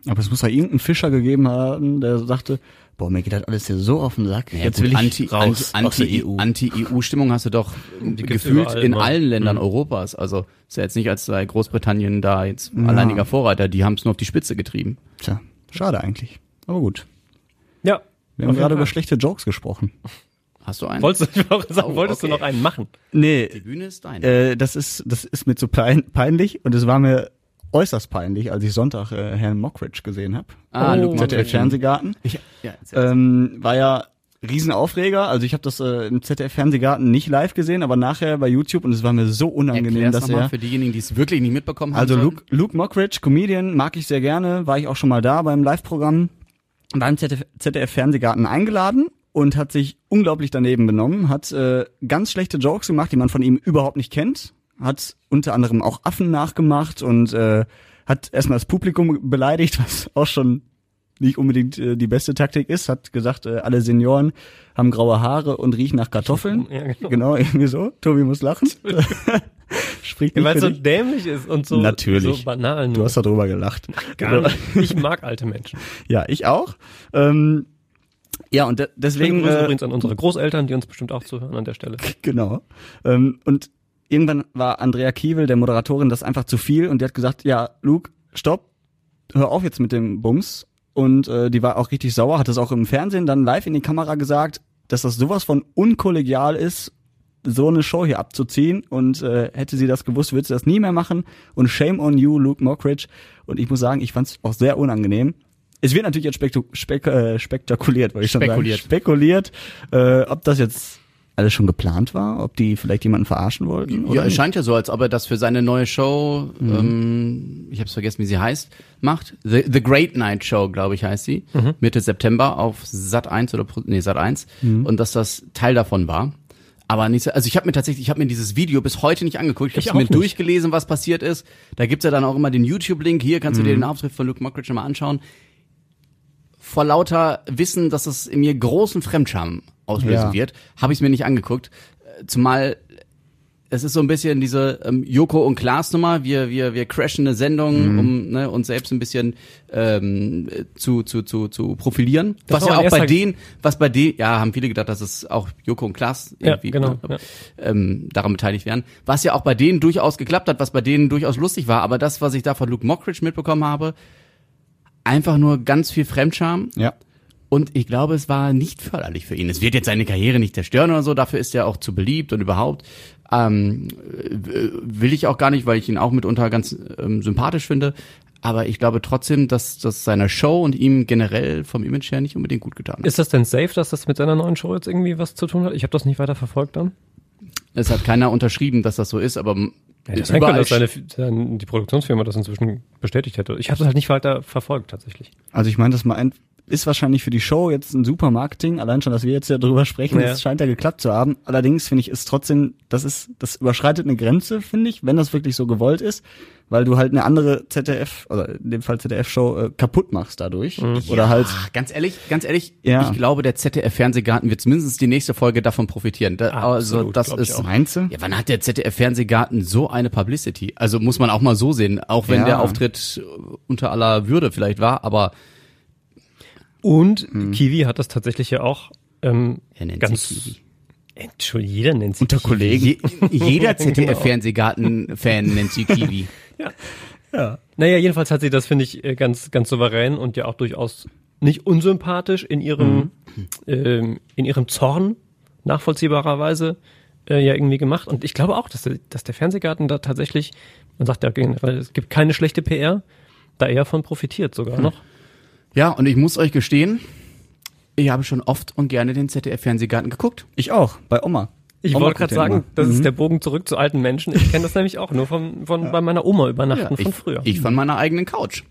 Aber es muss ja irgendeinen Fischer gegeben haben, der sagte, boah, mir geht das alles hier so auf den Sack. Ja, Jetzt gut, will ich Anti, raus Anti, aus der Anti, EU. Anti-EU-Stimmung hast du doch gefühlt überall in immer. allen Ländern Mhm. Europas. Also ist ja jetzt nicht, als sei Großbritannien da jetzt alleiniger Vorreiter. Die haben es nur auf die Spitze getrieben. Tja, schade eigentlich. Aber gut. Ja. Wir haben gerade über schlechte Jokes gesprochen. Hast du einen? Wolltest du, auch sagen, Oh, wolltest okay. du noch einen machen? Nee, die Bühne ist deine. äh, das ist, das ist mir zu pein peinlich und es war mir äußerst peinlich, als ich Sonntag äh, Herrn Mockridge gesehen habe. Ah, Luke ZDF. Fernsehgarten. Ich, ja. Ähm, war ja Riesenaufreger. Also ich habe das äh, im ZDF Fernsehgarten nicht live gesehen, aber nachher bei YouTube und es war mir so unangenehm, Erklär's dass er für diejenigen, die es wirklich nicht mitbekommen haben. Also. Luke, Luke Mockridge, Comedian, mag ich sehr gerne, war ich auch schon mal da beim Live-Programm, war im ZDF, ZDF Fernsehgarten eingeladen und hat sich unglaublich daneben benommen, hat äh, ganz schlechte Jokes gemacht, die man von ihm überhaupt nicht kennt, hat unter anderem auch Affen nachgemacht und äh, hat erstmal das Publikum beleidigt, was auch schon nicht unbedingt äh, die beste Taktik ist, hat gesagt, äh, alle Senioren haben graue Haare und riechen nach Kartoffeln. Ja, genau. genau, irgendwie so. Tobi muss lachen. Spricht nicht Weil es so dich. dämlich ist und so, Natürlich. so banal. Du Nur. hast darüber gelacht. Gar nicht. Ich mag alte Menschen. Ja, ich auch. Ähm, ja, und de deswegen, Grüße äh, übrigens an unsere Großeltern, die uns bestimmt auch zuhören an der Stelle. genau. Ähm, und irgendwann war Andrea Kiewel, der Moderatorin, das einfach zu viel und die hat gesagt, ja, Luke, stopp, hör auf jetzt mit dem Bums. Und äh, die war auch richtig sauer, hat das auch im Fernsehen dann live in die Kamera gesagt, dass das sowas von unkollegial ist, so eine Show hier abzuziehen. Und äh, hätte sie das gewusst, würde sie das nie mehr machen. Und shame on you, Luke Mockridge. Und ich muss sagen, ich fand es auch sehr unangenehm. Es wird natürlich jetzt spektu spek äh, spektakuliert, wollte ich schon Spekuliert. sagen. Spekuliert. Äh, ob das jetzt alles schon geplant war, ob die vielleicht jemanden verarschen wollten. Ja, oder es nicht. scheint ja so, als ob er das für seine neue Show, ähm, ich habe vergessen, wie sie heißt, macht. The, The Great Night Show, glaube ich, heißt sie. Mitte September auf Sat 1 oder nee, Sat 1 und dass das Teil davon war. Aber nicht, so- also ich habe mir tatsächlich, ich habe mir dieses Video bis heute nicht angeguckt. Ich Ich habe mir nicht. durchgelesen, was passiert ist. Da gibt's ja dann auch immer den YouTube-Link. Hier kannst du dir den Auftritt von Luke Mockridge mal anschauen. Vor lauter Wissen, dass es in mir großen Fremdscham auslösen Ja. wird, habe ich es mir nicht angeguckt. Zumal es ist so ein bisschen diese ähm, Joko und Klaas Nummer. Wir wir wir crashen eine Sendung, um ne, uns selbst ein bisschen ähm, zu zu zu zu profilieren. Das was ja auch bei denen, was bei denen, ja, haben viele gedacht, dass es auch Joko und Klaas Ja, irgendwie genau, ne, ja. ähm, daran beteiligt werden. Was ja auch bei denen durchaus geklappt hat, was bei denen durchaus lustig war. Aber das, was ich da von Luke Mockridge mitbekommen habe, einfach nur ganz viel Fremdscham. Ja. Und ich glaube, es war nicht förderlich für ihn. Es wird jetzt seine Karriere nicht zerstören oder so, dafür ist er auch zu beliebt und überhaupt. Ähm, äh, will ich auch gar nicht, weil ich ihn auch mitunter ganz ähm, sympathisch finde. Aber ich glaube trotzdem, dass das seiner Show und ihm generell vom Image her nicht unbedingt gut getan hat. Ist das denn safe, dass das mit seiner neuen Show jetzt irgendwie was zu tun hat? Ich habe das nicht weiter verfolgt dann. Es hat keiner unterschrieben, dass das so ist, aber Ja, das sein überall dass seine, seine, die Produktionsfirma das inzwischen bestätigt hätte. Ich habe es halt nicht weiter verfolgt tatsächlich. Also ich meine das mal ein, ist wahrscheinlich für die Show jetzt ein super Marketing. Allein schon, dass wir jetzt ja drüber sprechen, Ja. das scheint ja geklappt zu haben. Allerdings finde ich, ist trotzdem, das ist, das überschreitet eine Grenze, finde ich, wenn das wirklich so gewollt ist, weil du halt eine andere ZDF, oder in dem Fall ZDF-Show, äh, kaputt machst dadurch. Oder halt, Ach, ganz ehrlich, ganz ehrlich, Ja. ich glaube, der ZDF-Fernsehgarten wird zumindest die nächste Folge davon profitieren. Da, also Absolut, das ist. meinst du? Ja, wann hat der ZDF-Fernsehgarten so eine Publicity? Also muss man auch mal so sehen, auch wenn Ja. der Auftritt unter aller Würde vielleicht war, aber Und Kiwi hat das tatsächlich ja auch ähm, er nennt ganz. sich Kiwi. Entschuldigung, jeder nennt sie Unter Kiwi. Kollegen. Je, jeder ZDF-Fernsehgarten-Fan nennt sie Kiwi. Naja, jedenfalls hat sie das, finde ich, äh, ganz, ganz souverän und ja auch durchaus nicht unsympathisch in ihrem, ähm, in ihrem Zorn nachvollziehbarerweise äh, ja irgendwie gemacht. Und ich glaube auch, dass der, dass der Fernsehgarten da tatsächlich, man sagt ja generell, es gibt keine schlechte PR, da eher von profitiert sogar noch. Ja, und ich muss euch gestehen, ich habe schon oft und gerne den ZDF-Fernsehgarten geguckt. Ich auch, bei Oma. Ich Oma wollte gerade ja sagen, immer. das ist der Bogen zurück zu alten Menschen. Ich kenne das nämlich auch nur von, von bei meiner Oma übernachten ich, von früher. ich von meiner eigenen Couch.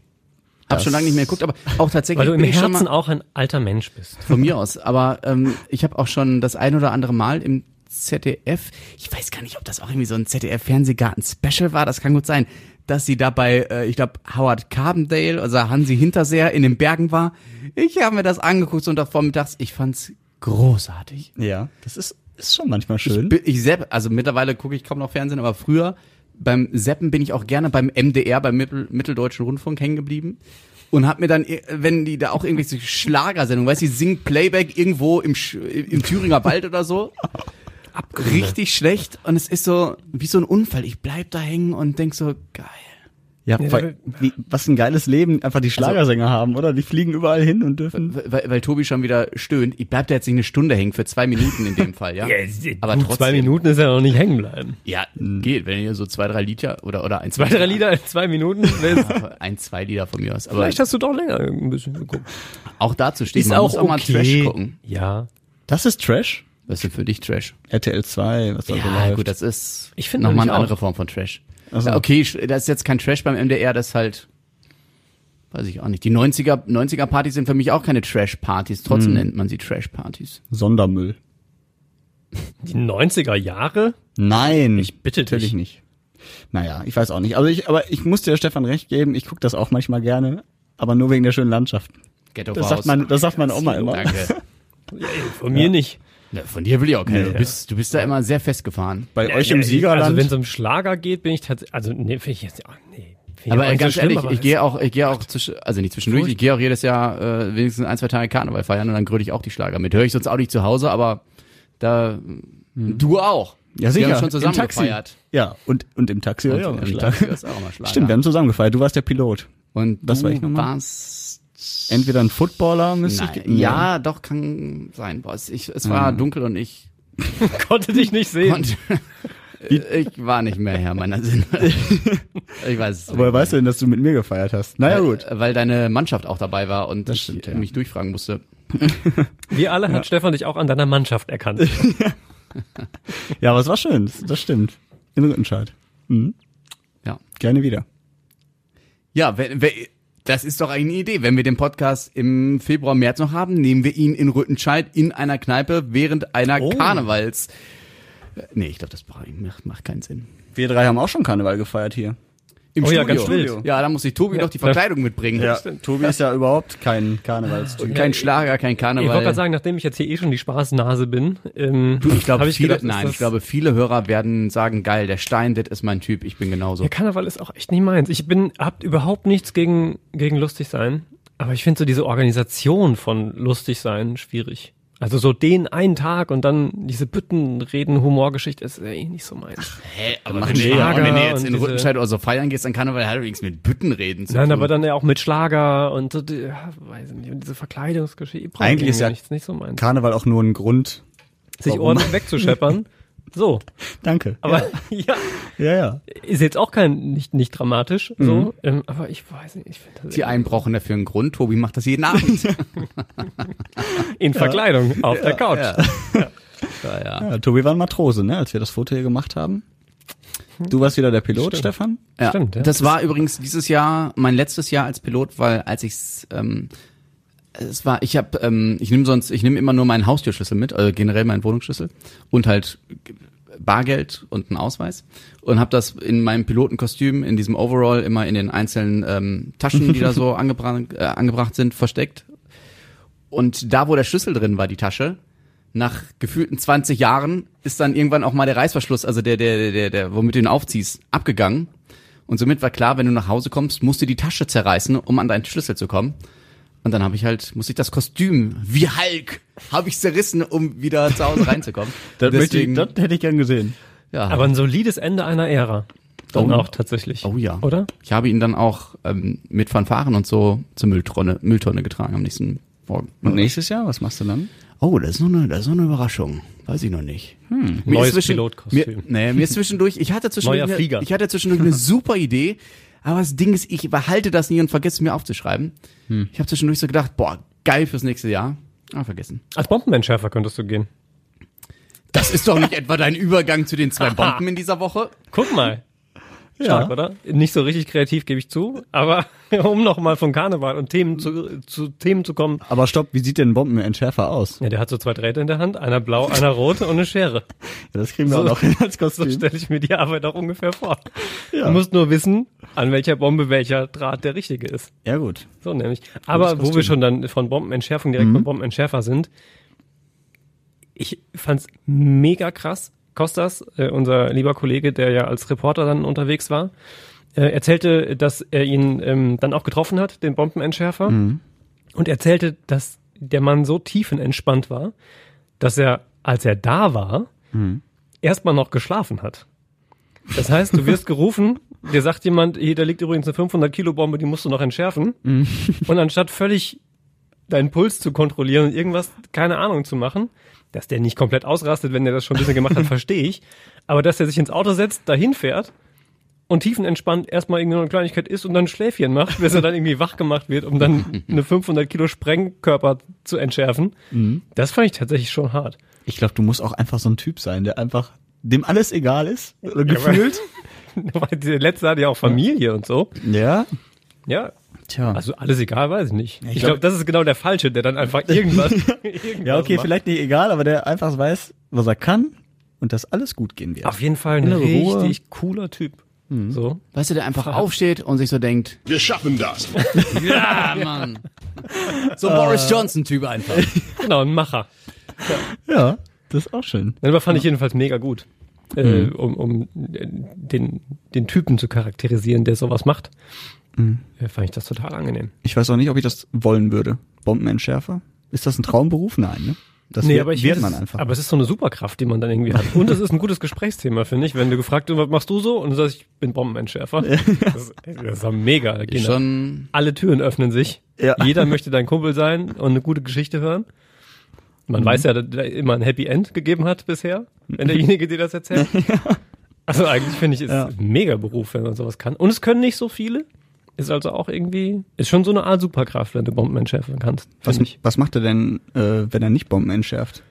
Hab schon lange nicht mehr geguckt, aber auch tatsächlich weil du im Herzen mal, auch ein alter Mensch bist. von mir aus. Aber ähm, ich habe auch schon das ein oder andere Mal im ZDF, ich weiß gar nicht, ob das auch irgendwie so ein ZDF-Fernsehgarten-Special war, das kann gut sein, dass sie dabei, äh, ich glaube, Howard Carbendale, also Hansi Hinterseher in den Bergen war. Ich habe mir das angeguckt so vormittags, ich fand's großartig. Ja, das ist, ist schon manchmal Ich, schön. bin- ich sepp, also mittlerweile gucke ich kaum noch Fernsehen, aber früher beim Seppen bin ich auch gerne beim MDR, beim Mittel, Mitteldeutschen Rundfunk hängen geblieben und hab mir dann, äh, wenn die da auch irgendwelche Schlagersendungen, weißt du, die singen Playback irgendwo im, im Thüringer Wald oder so. Richtig schlecht und es ist so wie so ein Unfall. Ich bleib da hängen und denk so, geil. Ja, Ja, weil, wie, was ein geiles Leben einfach die Schlagersänger haben, oder? Die fliegen überall hin und dürfen. Weil, weil Tobi schon wieder stöhnt. Ich bleib da jetzt nicht eine Stunde hängen für zwei Minuten in dem Fall, ja. aber gut, trotzdem. zwei Minuten ist ja noch nicht hängen bleiben. Ja, geht, wenn ihr so zwei, drei Lieder oder, oder ein, Zwei, drei Lieder in zwei Minuten. Ja, ein, zwei Lieder von mir aus. Aber Vielleicht hast du doch länger ein bisschen geguckt. auch dazu steht, man muss auch mal Trash gucken. Ja. Das ist Trash? Was ist denn für dich Trash? RTL 2, was da so Ja, läuft. gut, das ist Ich finde nochmal eine nämlich andere auch. Form von Trash. Ach so. Ja, okay, das ist jetzt kein Trash beim MDR, das ist halt, weiß ich auch nicht. Die 90er, 90er Partys sind für mich auch keine Trash-Partys, trotzdem Hm. nennt man sie Trash-Partys. Sondermüll. Die 90er Jahre? Nein. Ich bitte Natürlich dich. nicht. Naja, ich weiß auch nicht. Also ich, aber ich muss dir Stefan recht geben, ich gucke das auch manchmal gerne, aber nur wegen der schönen Landschaft. Ghetto Das sagt, man, das sagt meine Oma immer. Danke. Von mir nicht. Ja, von dir will ich auch keine. Nee. Du bist, du bist da immer sehr festgefahren. Bei euch Ja, im ja, Siegerland. Also wenn es um Schlager geht, bin ich tatsächlich, also nee, finde ich jetzt, ach, nee. Aber ganz so ehrlich, ich gehe auch, ich gehe auch, zwisch- also nicht zwischendurch, ich gehe auch jedes Jahr äh, wenigstens ein, zwei Tage Karneval feiern und dann gröle ich auch die Schlager mit. Höre ich sonst auch nicht zu Hause, aber da, du auch. ja, sicher. Wir haben schon zusammen Im Taxi. gefeiert. Ja, und, und im Taxi Und ja, auch mal im. Taxi ist auch mal Schlager. Stimmt, wir haben zusammen gefeiert. Du warst der Pilot. Und Was du war ich nochmal? warst, Entweder ein Footballer müsste nein, ich. ja, doch, kann sein. Boah, es, ich, es war dunkel und ich konnte dich nicht sehen. konnte, ich war nicht mehr Herr meiner Sinne. ich weiß es Woher weißt du denn, dass du mit mir gefeiert hast? Naja, weil, gut. Weil deine Mannschaft auch dabei war und Das ich stimmt, ja. mich durchfragen musste. Wie alle hat Stefan dich auch an deiner Mannschaft erkannt. Ja, aber es war schön. Das, das stimmt. In Rüttenscheid. Mhm. Ja. Gerne wieder. Ja, wenn, wenn, das ist doch eine Idee. Wenn wir den Podcast im Februar, März noch haben, nehmen wir ihn in Rüttenscheid in einer Kneipe während einer Oh. Karnevals. Nee, ich glaube, das macht, macht keinen Sinn. Wir drei haben auch schon Karneval gefeiert hier. Im Oh ja, ganz Studio. wild. Ja, da muss ich Tobi doch die Verkleidung mitbringen. Tobi ist ja überhaupt kein Karnevalstyp. Kein Schlager, kein Ich wollte gerade Karneval. sagen, nachdem ich jetzt hier eh schon die Spaßnase bin, ähm, Du, ich glaube, viele, gedacht, nein, ich glaube, viele Hörer werden sagen, geil, der Stein, das ist mein Typ, ich bin genauso. Ja, Karneval ist auch echt nicht meins. Ich bin, habt überhaupt nichts gegen, gegen lustig sein. Aber ich finde so diese Organisation von lustig sein schwierig. Also so den einen Tag und dann diese Büttenreden, Humorgeschichte ist eh nicht so meins. Hä, aber wenn, ja wenn du jetzt in Rüttenscheid oder so feiern gehst, dann Karneval hat übrigens mit Büttenreden zu Nein, tun. aber dann ja auch mit Schlager und so, die, ja, weiß ich nicht, und diese Verkleidungsgeschichte. Eigentlich ist ja nichts, nicht so meins. Karneval auch nur ein Grund. Sich ordentlich wegzuscheppern. So, Danke. aber ja. Ja, ja. ist jetzt auch kein nicht nicht dramatisch Mhm. so, ähm, aber ich weiß nicht, ich finde das Die einen brauchen dafür einen Grund. Tobi macht das jeden Abend. in Verkleidung auf der Couch. Ja. Ja, ja. ja. Tobi war ein Matrose, ne, als wir das Foto hier gemacht haben. Du warst wieder der Pilot, Stimmt. Stefan? Ja. Stimmt, ja. Das war übrigens dieses Jahr mein letztes Jahr als Pilot, weil als ich's ähm, Es war, ich habe, ähm, ich nehme sonst, ich nehme immer nur meinen Haustürschlüssel mit, also generell meinen Wohnungsschlüssel und halt Bargeld und einen Ausweis und habe das in meinem Pilotenkostüm in diesem Overall immer in den einzelnen ähm, Taschen, die da so angebracht, äh, angebracht sind, versteckt. Und da, wo der Schlüssel drin war, die Tasche, nach gefühlten 20 Jahren ist dann irgendwann auch mal der Reißverschluss, also der, der, der, der, womit du ihn aufziehst, abgegangen. Und somit war klar, wenn du nach Hause kommst, musst du die Tasche zerreißen, um an deinen Schlüssel zu kommen. Und dann habe ich halt, musste ich das Kostüm, wie Hulk, habe ich zerrissen, um wieder zu Hause reinzukommen. Das, möchte ich, Deswegen, das hätte ich gern gesehen. ja. Aber ein solides Ende einer Ära. Dann Oh. auch tatsächlich. Oh ja. Oder? Ich habe ihn dann auch ähm, mit Fanfaren und so zur Mülltonne, Mülltonne getragen am nächsten Morgen. Und nächstes Jahr, was machst du dann? Oh, das ist noch eine, das ist noch eine Überraschung. Weiß ich noch nicht. Hm. Neues Pilotkostüm. Mir, nee, mir ist zwischendurch, ich hatte zwischendurch, Neuer eine, ich hatte zwischendurch eine super Idee, aber das Ding ist, ich behalte das nie und vergesse es mir aufzuschreiben. Ich habe zwischendurch so gedacht, boah, geil fürs nächste Jahr. Ah, vergessen. Als Bombenentschärfer könntest du gehen. Das ist doch nicht etwa dein Übergang zu den zwei Bomben in dieser Woche. Guck mal. Stark, oder? Nicht so richtig kreativ, gebe ich zu. Aber um nochmal von Karneval und Themen zu, zu Themen zu kommen. Aber stopp, wie sieht denn ein Bombenentschärfer aus? Ja, der hat so zwei Drähte in der Hand, einer blau, einer rot und eine Schere. Ja, das kriegen wir So- auch noch hin als So Kostüm. stelle ich mir die Arbeit auch ungefähr vor. Ja. Du musst nur wissen, an welcher Bombe welcher Draht der richtige ist. Ja, gut. So nämlich. Aber wo wir schon dann von Bombenentschärfung direkt beim Bombenentschärfer sind, ich fand's mega krass. Kostas, äh, unser lieber Kollege, der ja als Reporter dann unterwegs war, äh, erzählte, dass er ihn ähm, dann auch getroffen hat, den Bombenentschärfer, und erzählte, dass der Mann so tiefenentspannt war, dass er, als er da war, erstmal noch geschlafen hat. Das heißt, du wirst gerufen, dir sagt jemand, hier, da liegt übrigens eine 500 Kilo Bombe, die musst du noch entschärfen. Und anstatt völlig deinen Puls zu kontrollieren und irgendwas, keine Ahnung zu machen, dass der nicht komplett ausrastet, wenn der das schon ein bisschen gemacht hat, verstehe ich. Aber dass er sich ins Auto setzt, dahin fährt und tiefenentspannt erstmal irgendwie noch eine Kleinigkeit isst und dann ein Schläfchen macht, bis er dann irgendwie wach gemacht wird, um dann eine 500 Kilo Sprengkörper zu entschärfen. Das fand ich tatsächlich schon hart. Ich glaube, du musst auch einfach so ein Typ sein, der einfach, dem alles egal ist. Oder gefühlt. Weil der letzte hat ja auch Familie und so. Ja. Ja. Tja. Also alles egal, weiß ich nicht. ich glaub- glaube, das ist genau der Falsche, der dann einfach irgendwas. irgendwas ja, okay, macht. vielleicht nicht egal, aber der einfach weiß, was er kann und dass alles gut gehen wird. Auf jeden Fall ein Innere Ruhe. richtig cooler Typ. So. Weißt du, der einfach aufsteht und sich so denkt, Wir schaffen das. ja, Mann. So Boris Johnson-Typ einfach. Genau, ein Macher. Ja, das ist auch schön. Aber fand ich jedenfalls mega gut. Äh, um um äh, den, den Typen zu charakterisieren, der sowas macht, äh, fand ich das total angenehm. Ich weiß auch nicht, ob ich das wollen würde. Bombenentschärfer? Ist das ein Traumberuf? Nein, ne? Das wird, aber ich wird man es- einfach. Aber es ist so eine Superkraft, die man dann irgendwie hat. Und es ist ein gutes Gesprächsthema, finde ich. Wenn du gefragt wirst, was machst du so? Und du sagst, ich bin Bombenentschärfer. Das, ist- das ist mega. Schon, alle Türen öffnen sich. Ja. Jeder möchte dein Kumpel sein und eine gute Geschichte hören. Mhm. Man weiß ja, dass da immer ein Happy End gegeben hat bisher, wenn derjenige dir das erzählt. Also eigentlich finde ich, ist Ja. ein mega Beruf, wenn man sowas kann. Und es können nicht so viele. Ist also auch irgendwie, ist schon so eine Art Superkraft, wenn du Bomben entschärfen kannst. was, ich. was macht er denn, äh, wenn er nicht Bomben entschärft?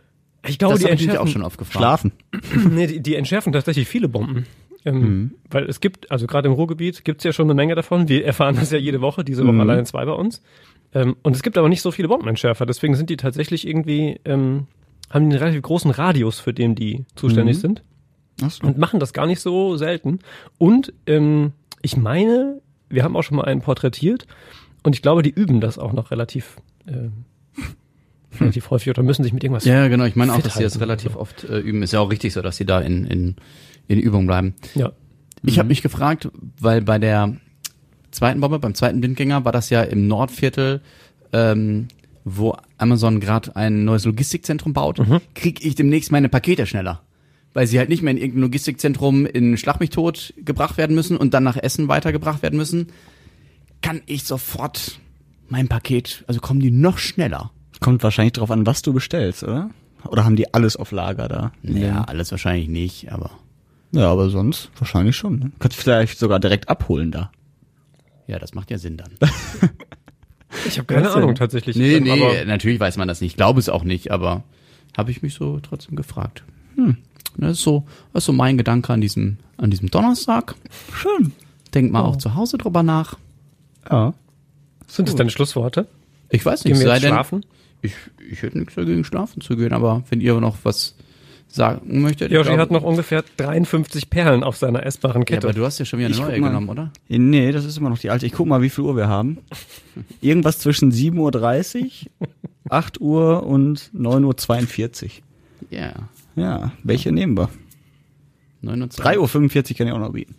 Ich glaube, das die habe ich entschärfen, auch schon oft gefragt. Schlafen. nee, die, die entschärfen tatsächlich viele Bomben. Ähm, Weil es gibt, also gerade im Ruhrgebiet gibt's ja schon eine Menge davon. Wir erfahren das ja jede Woche, diese Woche alleine zwei bei uns. Ähm, und es gibt aber nicht so viele Bombenentschärfer. Deswegen sind die tatsächlich irgendwie, ähm, haben die einen relativ großen Radius, für den die zuständig sind. Ach so. Und machen das gar nicht so selten. Und ähm, ich meine, wir haben auch schon mal einen porträtiert. Und ich glaube, die üben das auch noch relativ, äh, relativ häufig oder müssen sich mit irgendwas Ja, genau. Ich meine auch, dass sie das relativ oft äh, üben. Ist ja auch richtig so, dass sie da in, in, in Übung bleiben. Ja. Ich habe mich gefragt, weil bei der zweiten Bombe, beim zweiten Blindgänger, war das ja im Nordviertel, ähm, wo Amazon gerade ein neues Logistikzentrum baut, krieg ich demnächst meine Pakete schneller. Weil sie halt nicht mehr in irgendein Logistikzentrum in Schlag mich tot gebracht werden müssen und dann nach Essen weitergebracht werden müssen, kann ich sofort mein Paket, also kommen die noch schneller. Kommt wahrscheinlich drauf an, was du bestellst, oder? Oder haben die alles auf Lager da? Ja, alles wahrscheinlich nicht, aber Ja, aber sonst wahrscheinlich schon. Ne? Kannst vielleicht sogar direkt abholen da. Ja, das macht ja Sinn dann. Ich habe keine? Ahnung tatsächlich. Nee, Ähm, nee, aber- natürlich weiß man das nicht. Ich glaube es auch nicht, aber habe ich mich so trotzdem gefragt. Hm. Das ist so, das ist so mein Gedanke an diesem, an diesem Donnerstag. Schön. Denk mal auch zu Hause drüber nach. Ja. Sind das deine Schlussworte? Ich weiß nicht, Gehen wir sei denn, schlafen? ich, ich hätte nichts dagegen, schlafen zu gehen, aber wenn ihr noch was sagen möchtet. Yoshi ich hat noch ungefähr 53 Perlen auf seiner essbaren Ja, Kette. aber du hast ja schon wieder eine Ich neue genommen, oder? Nee, das ist immer noch die alte. Ich guck mal, wie viel Uhr wir haben. Irgendwas zwischen 7.30 Uhr, 8 Uhr und 9.42 Uhr. Ja. Ja, welche nehmen wir? 29. 3.45 Uhr kann ich auch noch bieten.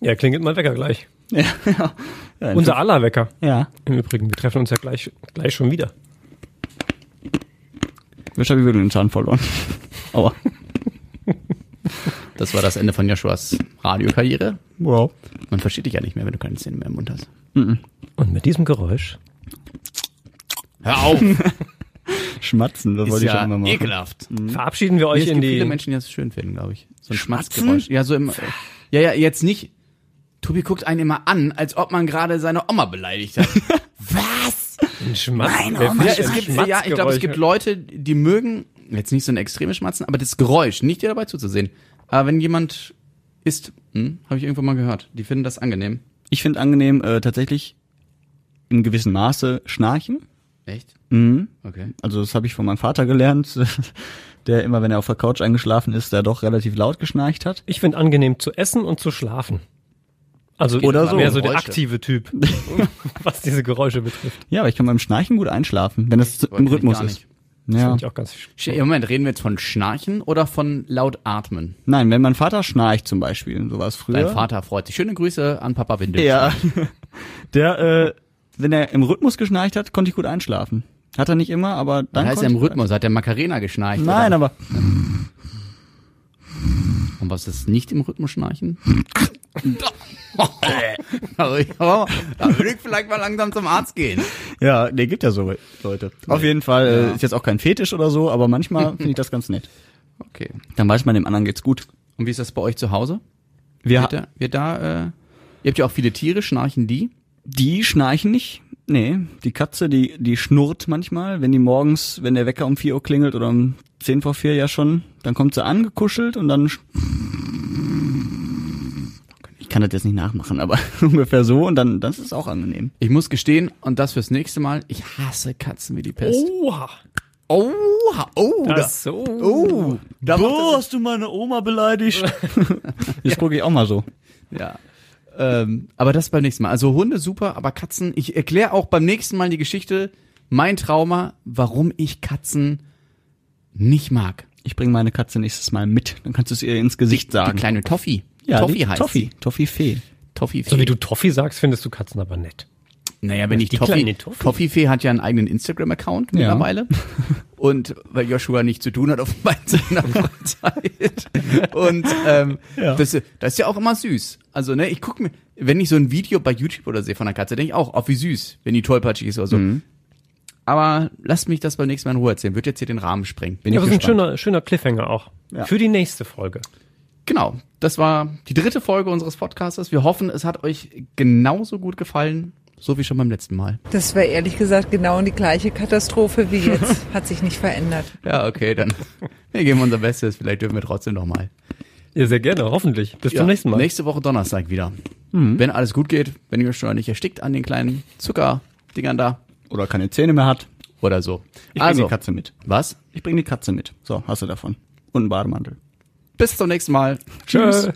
ja, klingelt mein Wecker gleich. Ja, ja. ja Unser aller Wecker. Ja. Im Übrigen, wir treffen uns ja gleich, gleich schon wieder. Wisch habe ich wieder den Zahn verloren. Aua. Das war das Ende von Joshuas Radiokarriere. Wow. Man versteht dich ja nicht mehr, wenn du keine Zähne mehr im Mund hast. Und mit diesem Geräusch Hör auf! Schmatzen, das ist wollte ich schon ja immer machen. ekelhaft. verabschieden wir euch es in gibt die. viele Menschen, die das schön finden, glaube ich. So ein Schmatzen? Schmatzgeräusch. Ja, so im, ja, ja, jetzt nicht. Tobi guckt einen immer an, als ob man gerade seine Oma beleidigt hat. Ein Schmatz. Wer Oma will Ja, es gibt, ja, ich glaube, es gibt? Leute, die mögen jetzt nicht so ein extremes Schmatzen, aber das Geräusch, nicht dir dabei zuzusehen. Aber wenn jemand isst, hm, habe ich irgendwo mal gehört, die finden das angenehm. Ich finde angenehm äh, tatsächlich in gewissem Maße schnarchen. Echt? Mhm. Okay. Also das habe ich von meinem Vater gelernt, der immer, wenn er auf der Couch eingeschlafen ist, der doch relativ laut geschnarcht hat. Ich finde angenehm zu essen und zu schlafen. Also Oder so. mehr so der Geräusche. aktive Typ, was diese Geräusche betrifft. Ja, aber ich kann beim Schnarchen gut einschlafen, wenn es wollte im ich Rhythmus gar ist. nicht. Das Ja. finde ich auch ganz Sch- Moment, reden wir jetzt von Schnarchen oder von laut atmen? Nein, wenn mein Vater schnarcht zum Beispiel, so war es früher. Dein Vater freut sich. Schöne Grüße an Papa Windel. Ja. Der, äh, wenn er im Rhythmus geschnarcht hat, konnte ich gut einschlafen. Hat er nicht immer, aber dann. Heißt konnte er im ich Rhythmus, hat der Macarena geschnarcht. Nein, oder? aber Und was ist nicht im Rhythmus schnarchen? da würde ich vielleicht mal langsam zum Arzt gehen. ja, der gibt ja so Leute. Auf jeden Fall äh, Ja. ist jetzt auch kein Fetisch oder so, aber manchmal finde ich das ganz nett. Okay. Dann weiß man, dem anderen geht's gut. Und wie ist das bei euch zu Hause? Wir, Wird da, wird da äh, ihr habt ja auch viele Tiere, schnarchen die? die schnarchen nicht. Nee, die Katze, die, die schnurrt manchmal, wenn die morgens, wenn der Wecker um 4 Uhr klingelt oder um 10 vor 4 ja schon, dann kommt sie angekuschelt und dann kann das jetzt nicht nachmachen, aber ungefähr so und dann, das ist auch angenehm. Ich muss gestehen, und das fürs nächste Mal, ich hasse Katzen wie die Pest. Oha. Oh, oh, da, Das so. oh, da das, hast du meine Oma beleidigt? Jetzt gucke ich auch mal so. ja. Ähm, aber das beim nächsten Mal. Also Hunde super, aber Katzen, ich erkläre auch beim nächsten Mal die Geschichte, mein Trauma, warum ich Katzen nicht mag. Ich bringe meine Katze nächstes Mal mit, dann kannst du es ihr ins Gesicht sagen. Die kleine Toffee. Ja, Toffee heißt Toffee, sie. Toffee Fee. Toffee So wie du Toffee sagst, findest du Katzen aber nett. Naja, wenn ich Die Toffee, Toffee. Toffifee hat ja einen eigenen Instagram-Account Ja. mittlerweile. Und weil Joshua nichts zu tun hat auf seiner Freizeit. Und ähm, Ja. das, das ist ja auch immer süß. Also, ne, ich gucke mir, wenn ich so ein Video bei YouTube oder sehe von einer Katze, denke ich auch, oh, wie süß, wenn die tollpatschig ist oder so. Mhm. Aber lasst mich das beim nächsten Mal in Ruhe erzählen. Wird jetzt hier den Rahmen sprengen. Bin Ja, ich das ist ein schöner, schöner Cliffhanger auch. Ja. Für die nächste Folge. Genau, das war die dritte Folge unseres Podcastes. Wir hoffen, es hat euch genauso gut gefallen, so wie schon beim letzten Mal. Das war ehrlich gesagt genau die gleiche Katastrophe wie jetzt. Hat sich nicht verändert. Ja, okay, dann wir geben unser Bestes. Vielleicht dürfen wir trotzdem noch mal. Ja, sehr gerne, hoffentlich. Bis zum nächsten Mal. Nächste Woche Donnerstag wieder. Wenn alles gut geht, wenn ihr euch schon nicht erstickt an den kleinen Zuckerdingern da Oder keine Zähne mehr hat. oder so. Ich bringe also, die Katze mit. was? Ich bringe die Katze mit. So, hast du davon. Und einen Bademantel. Bis zum nächsten Mal. Tschüss.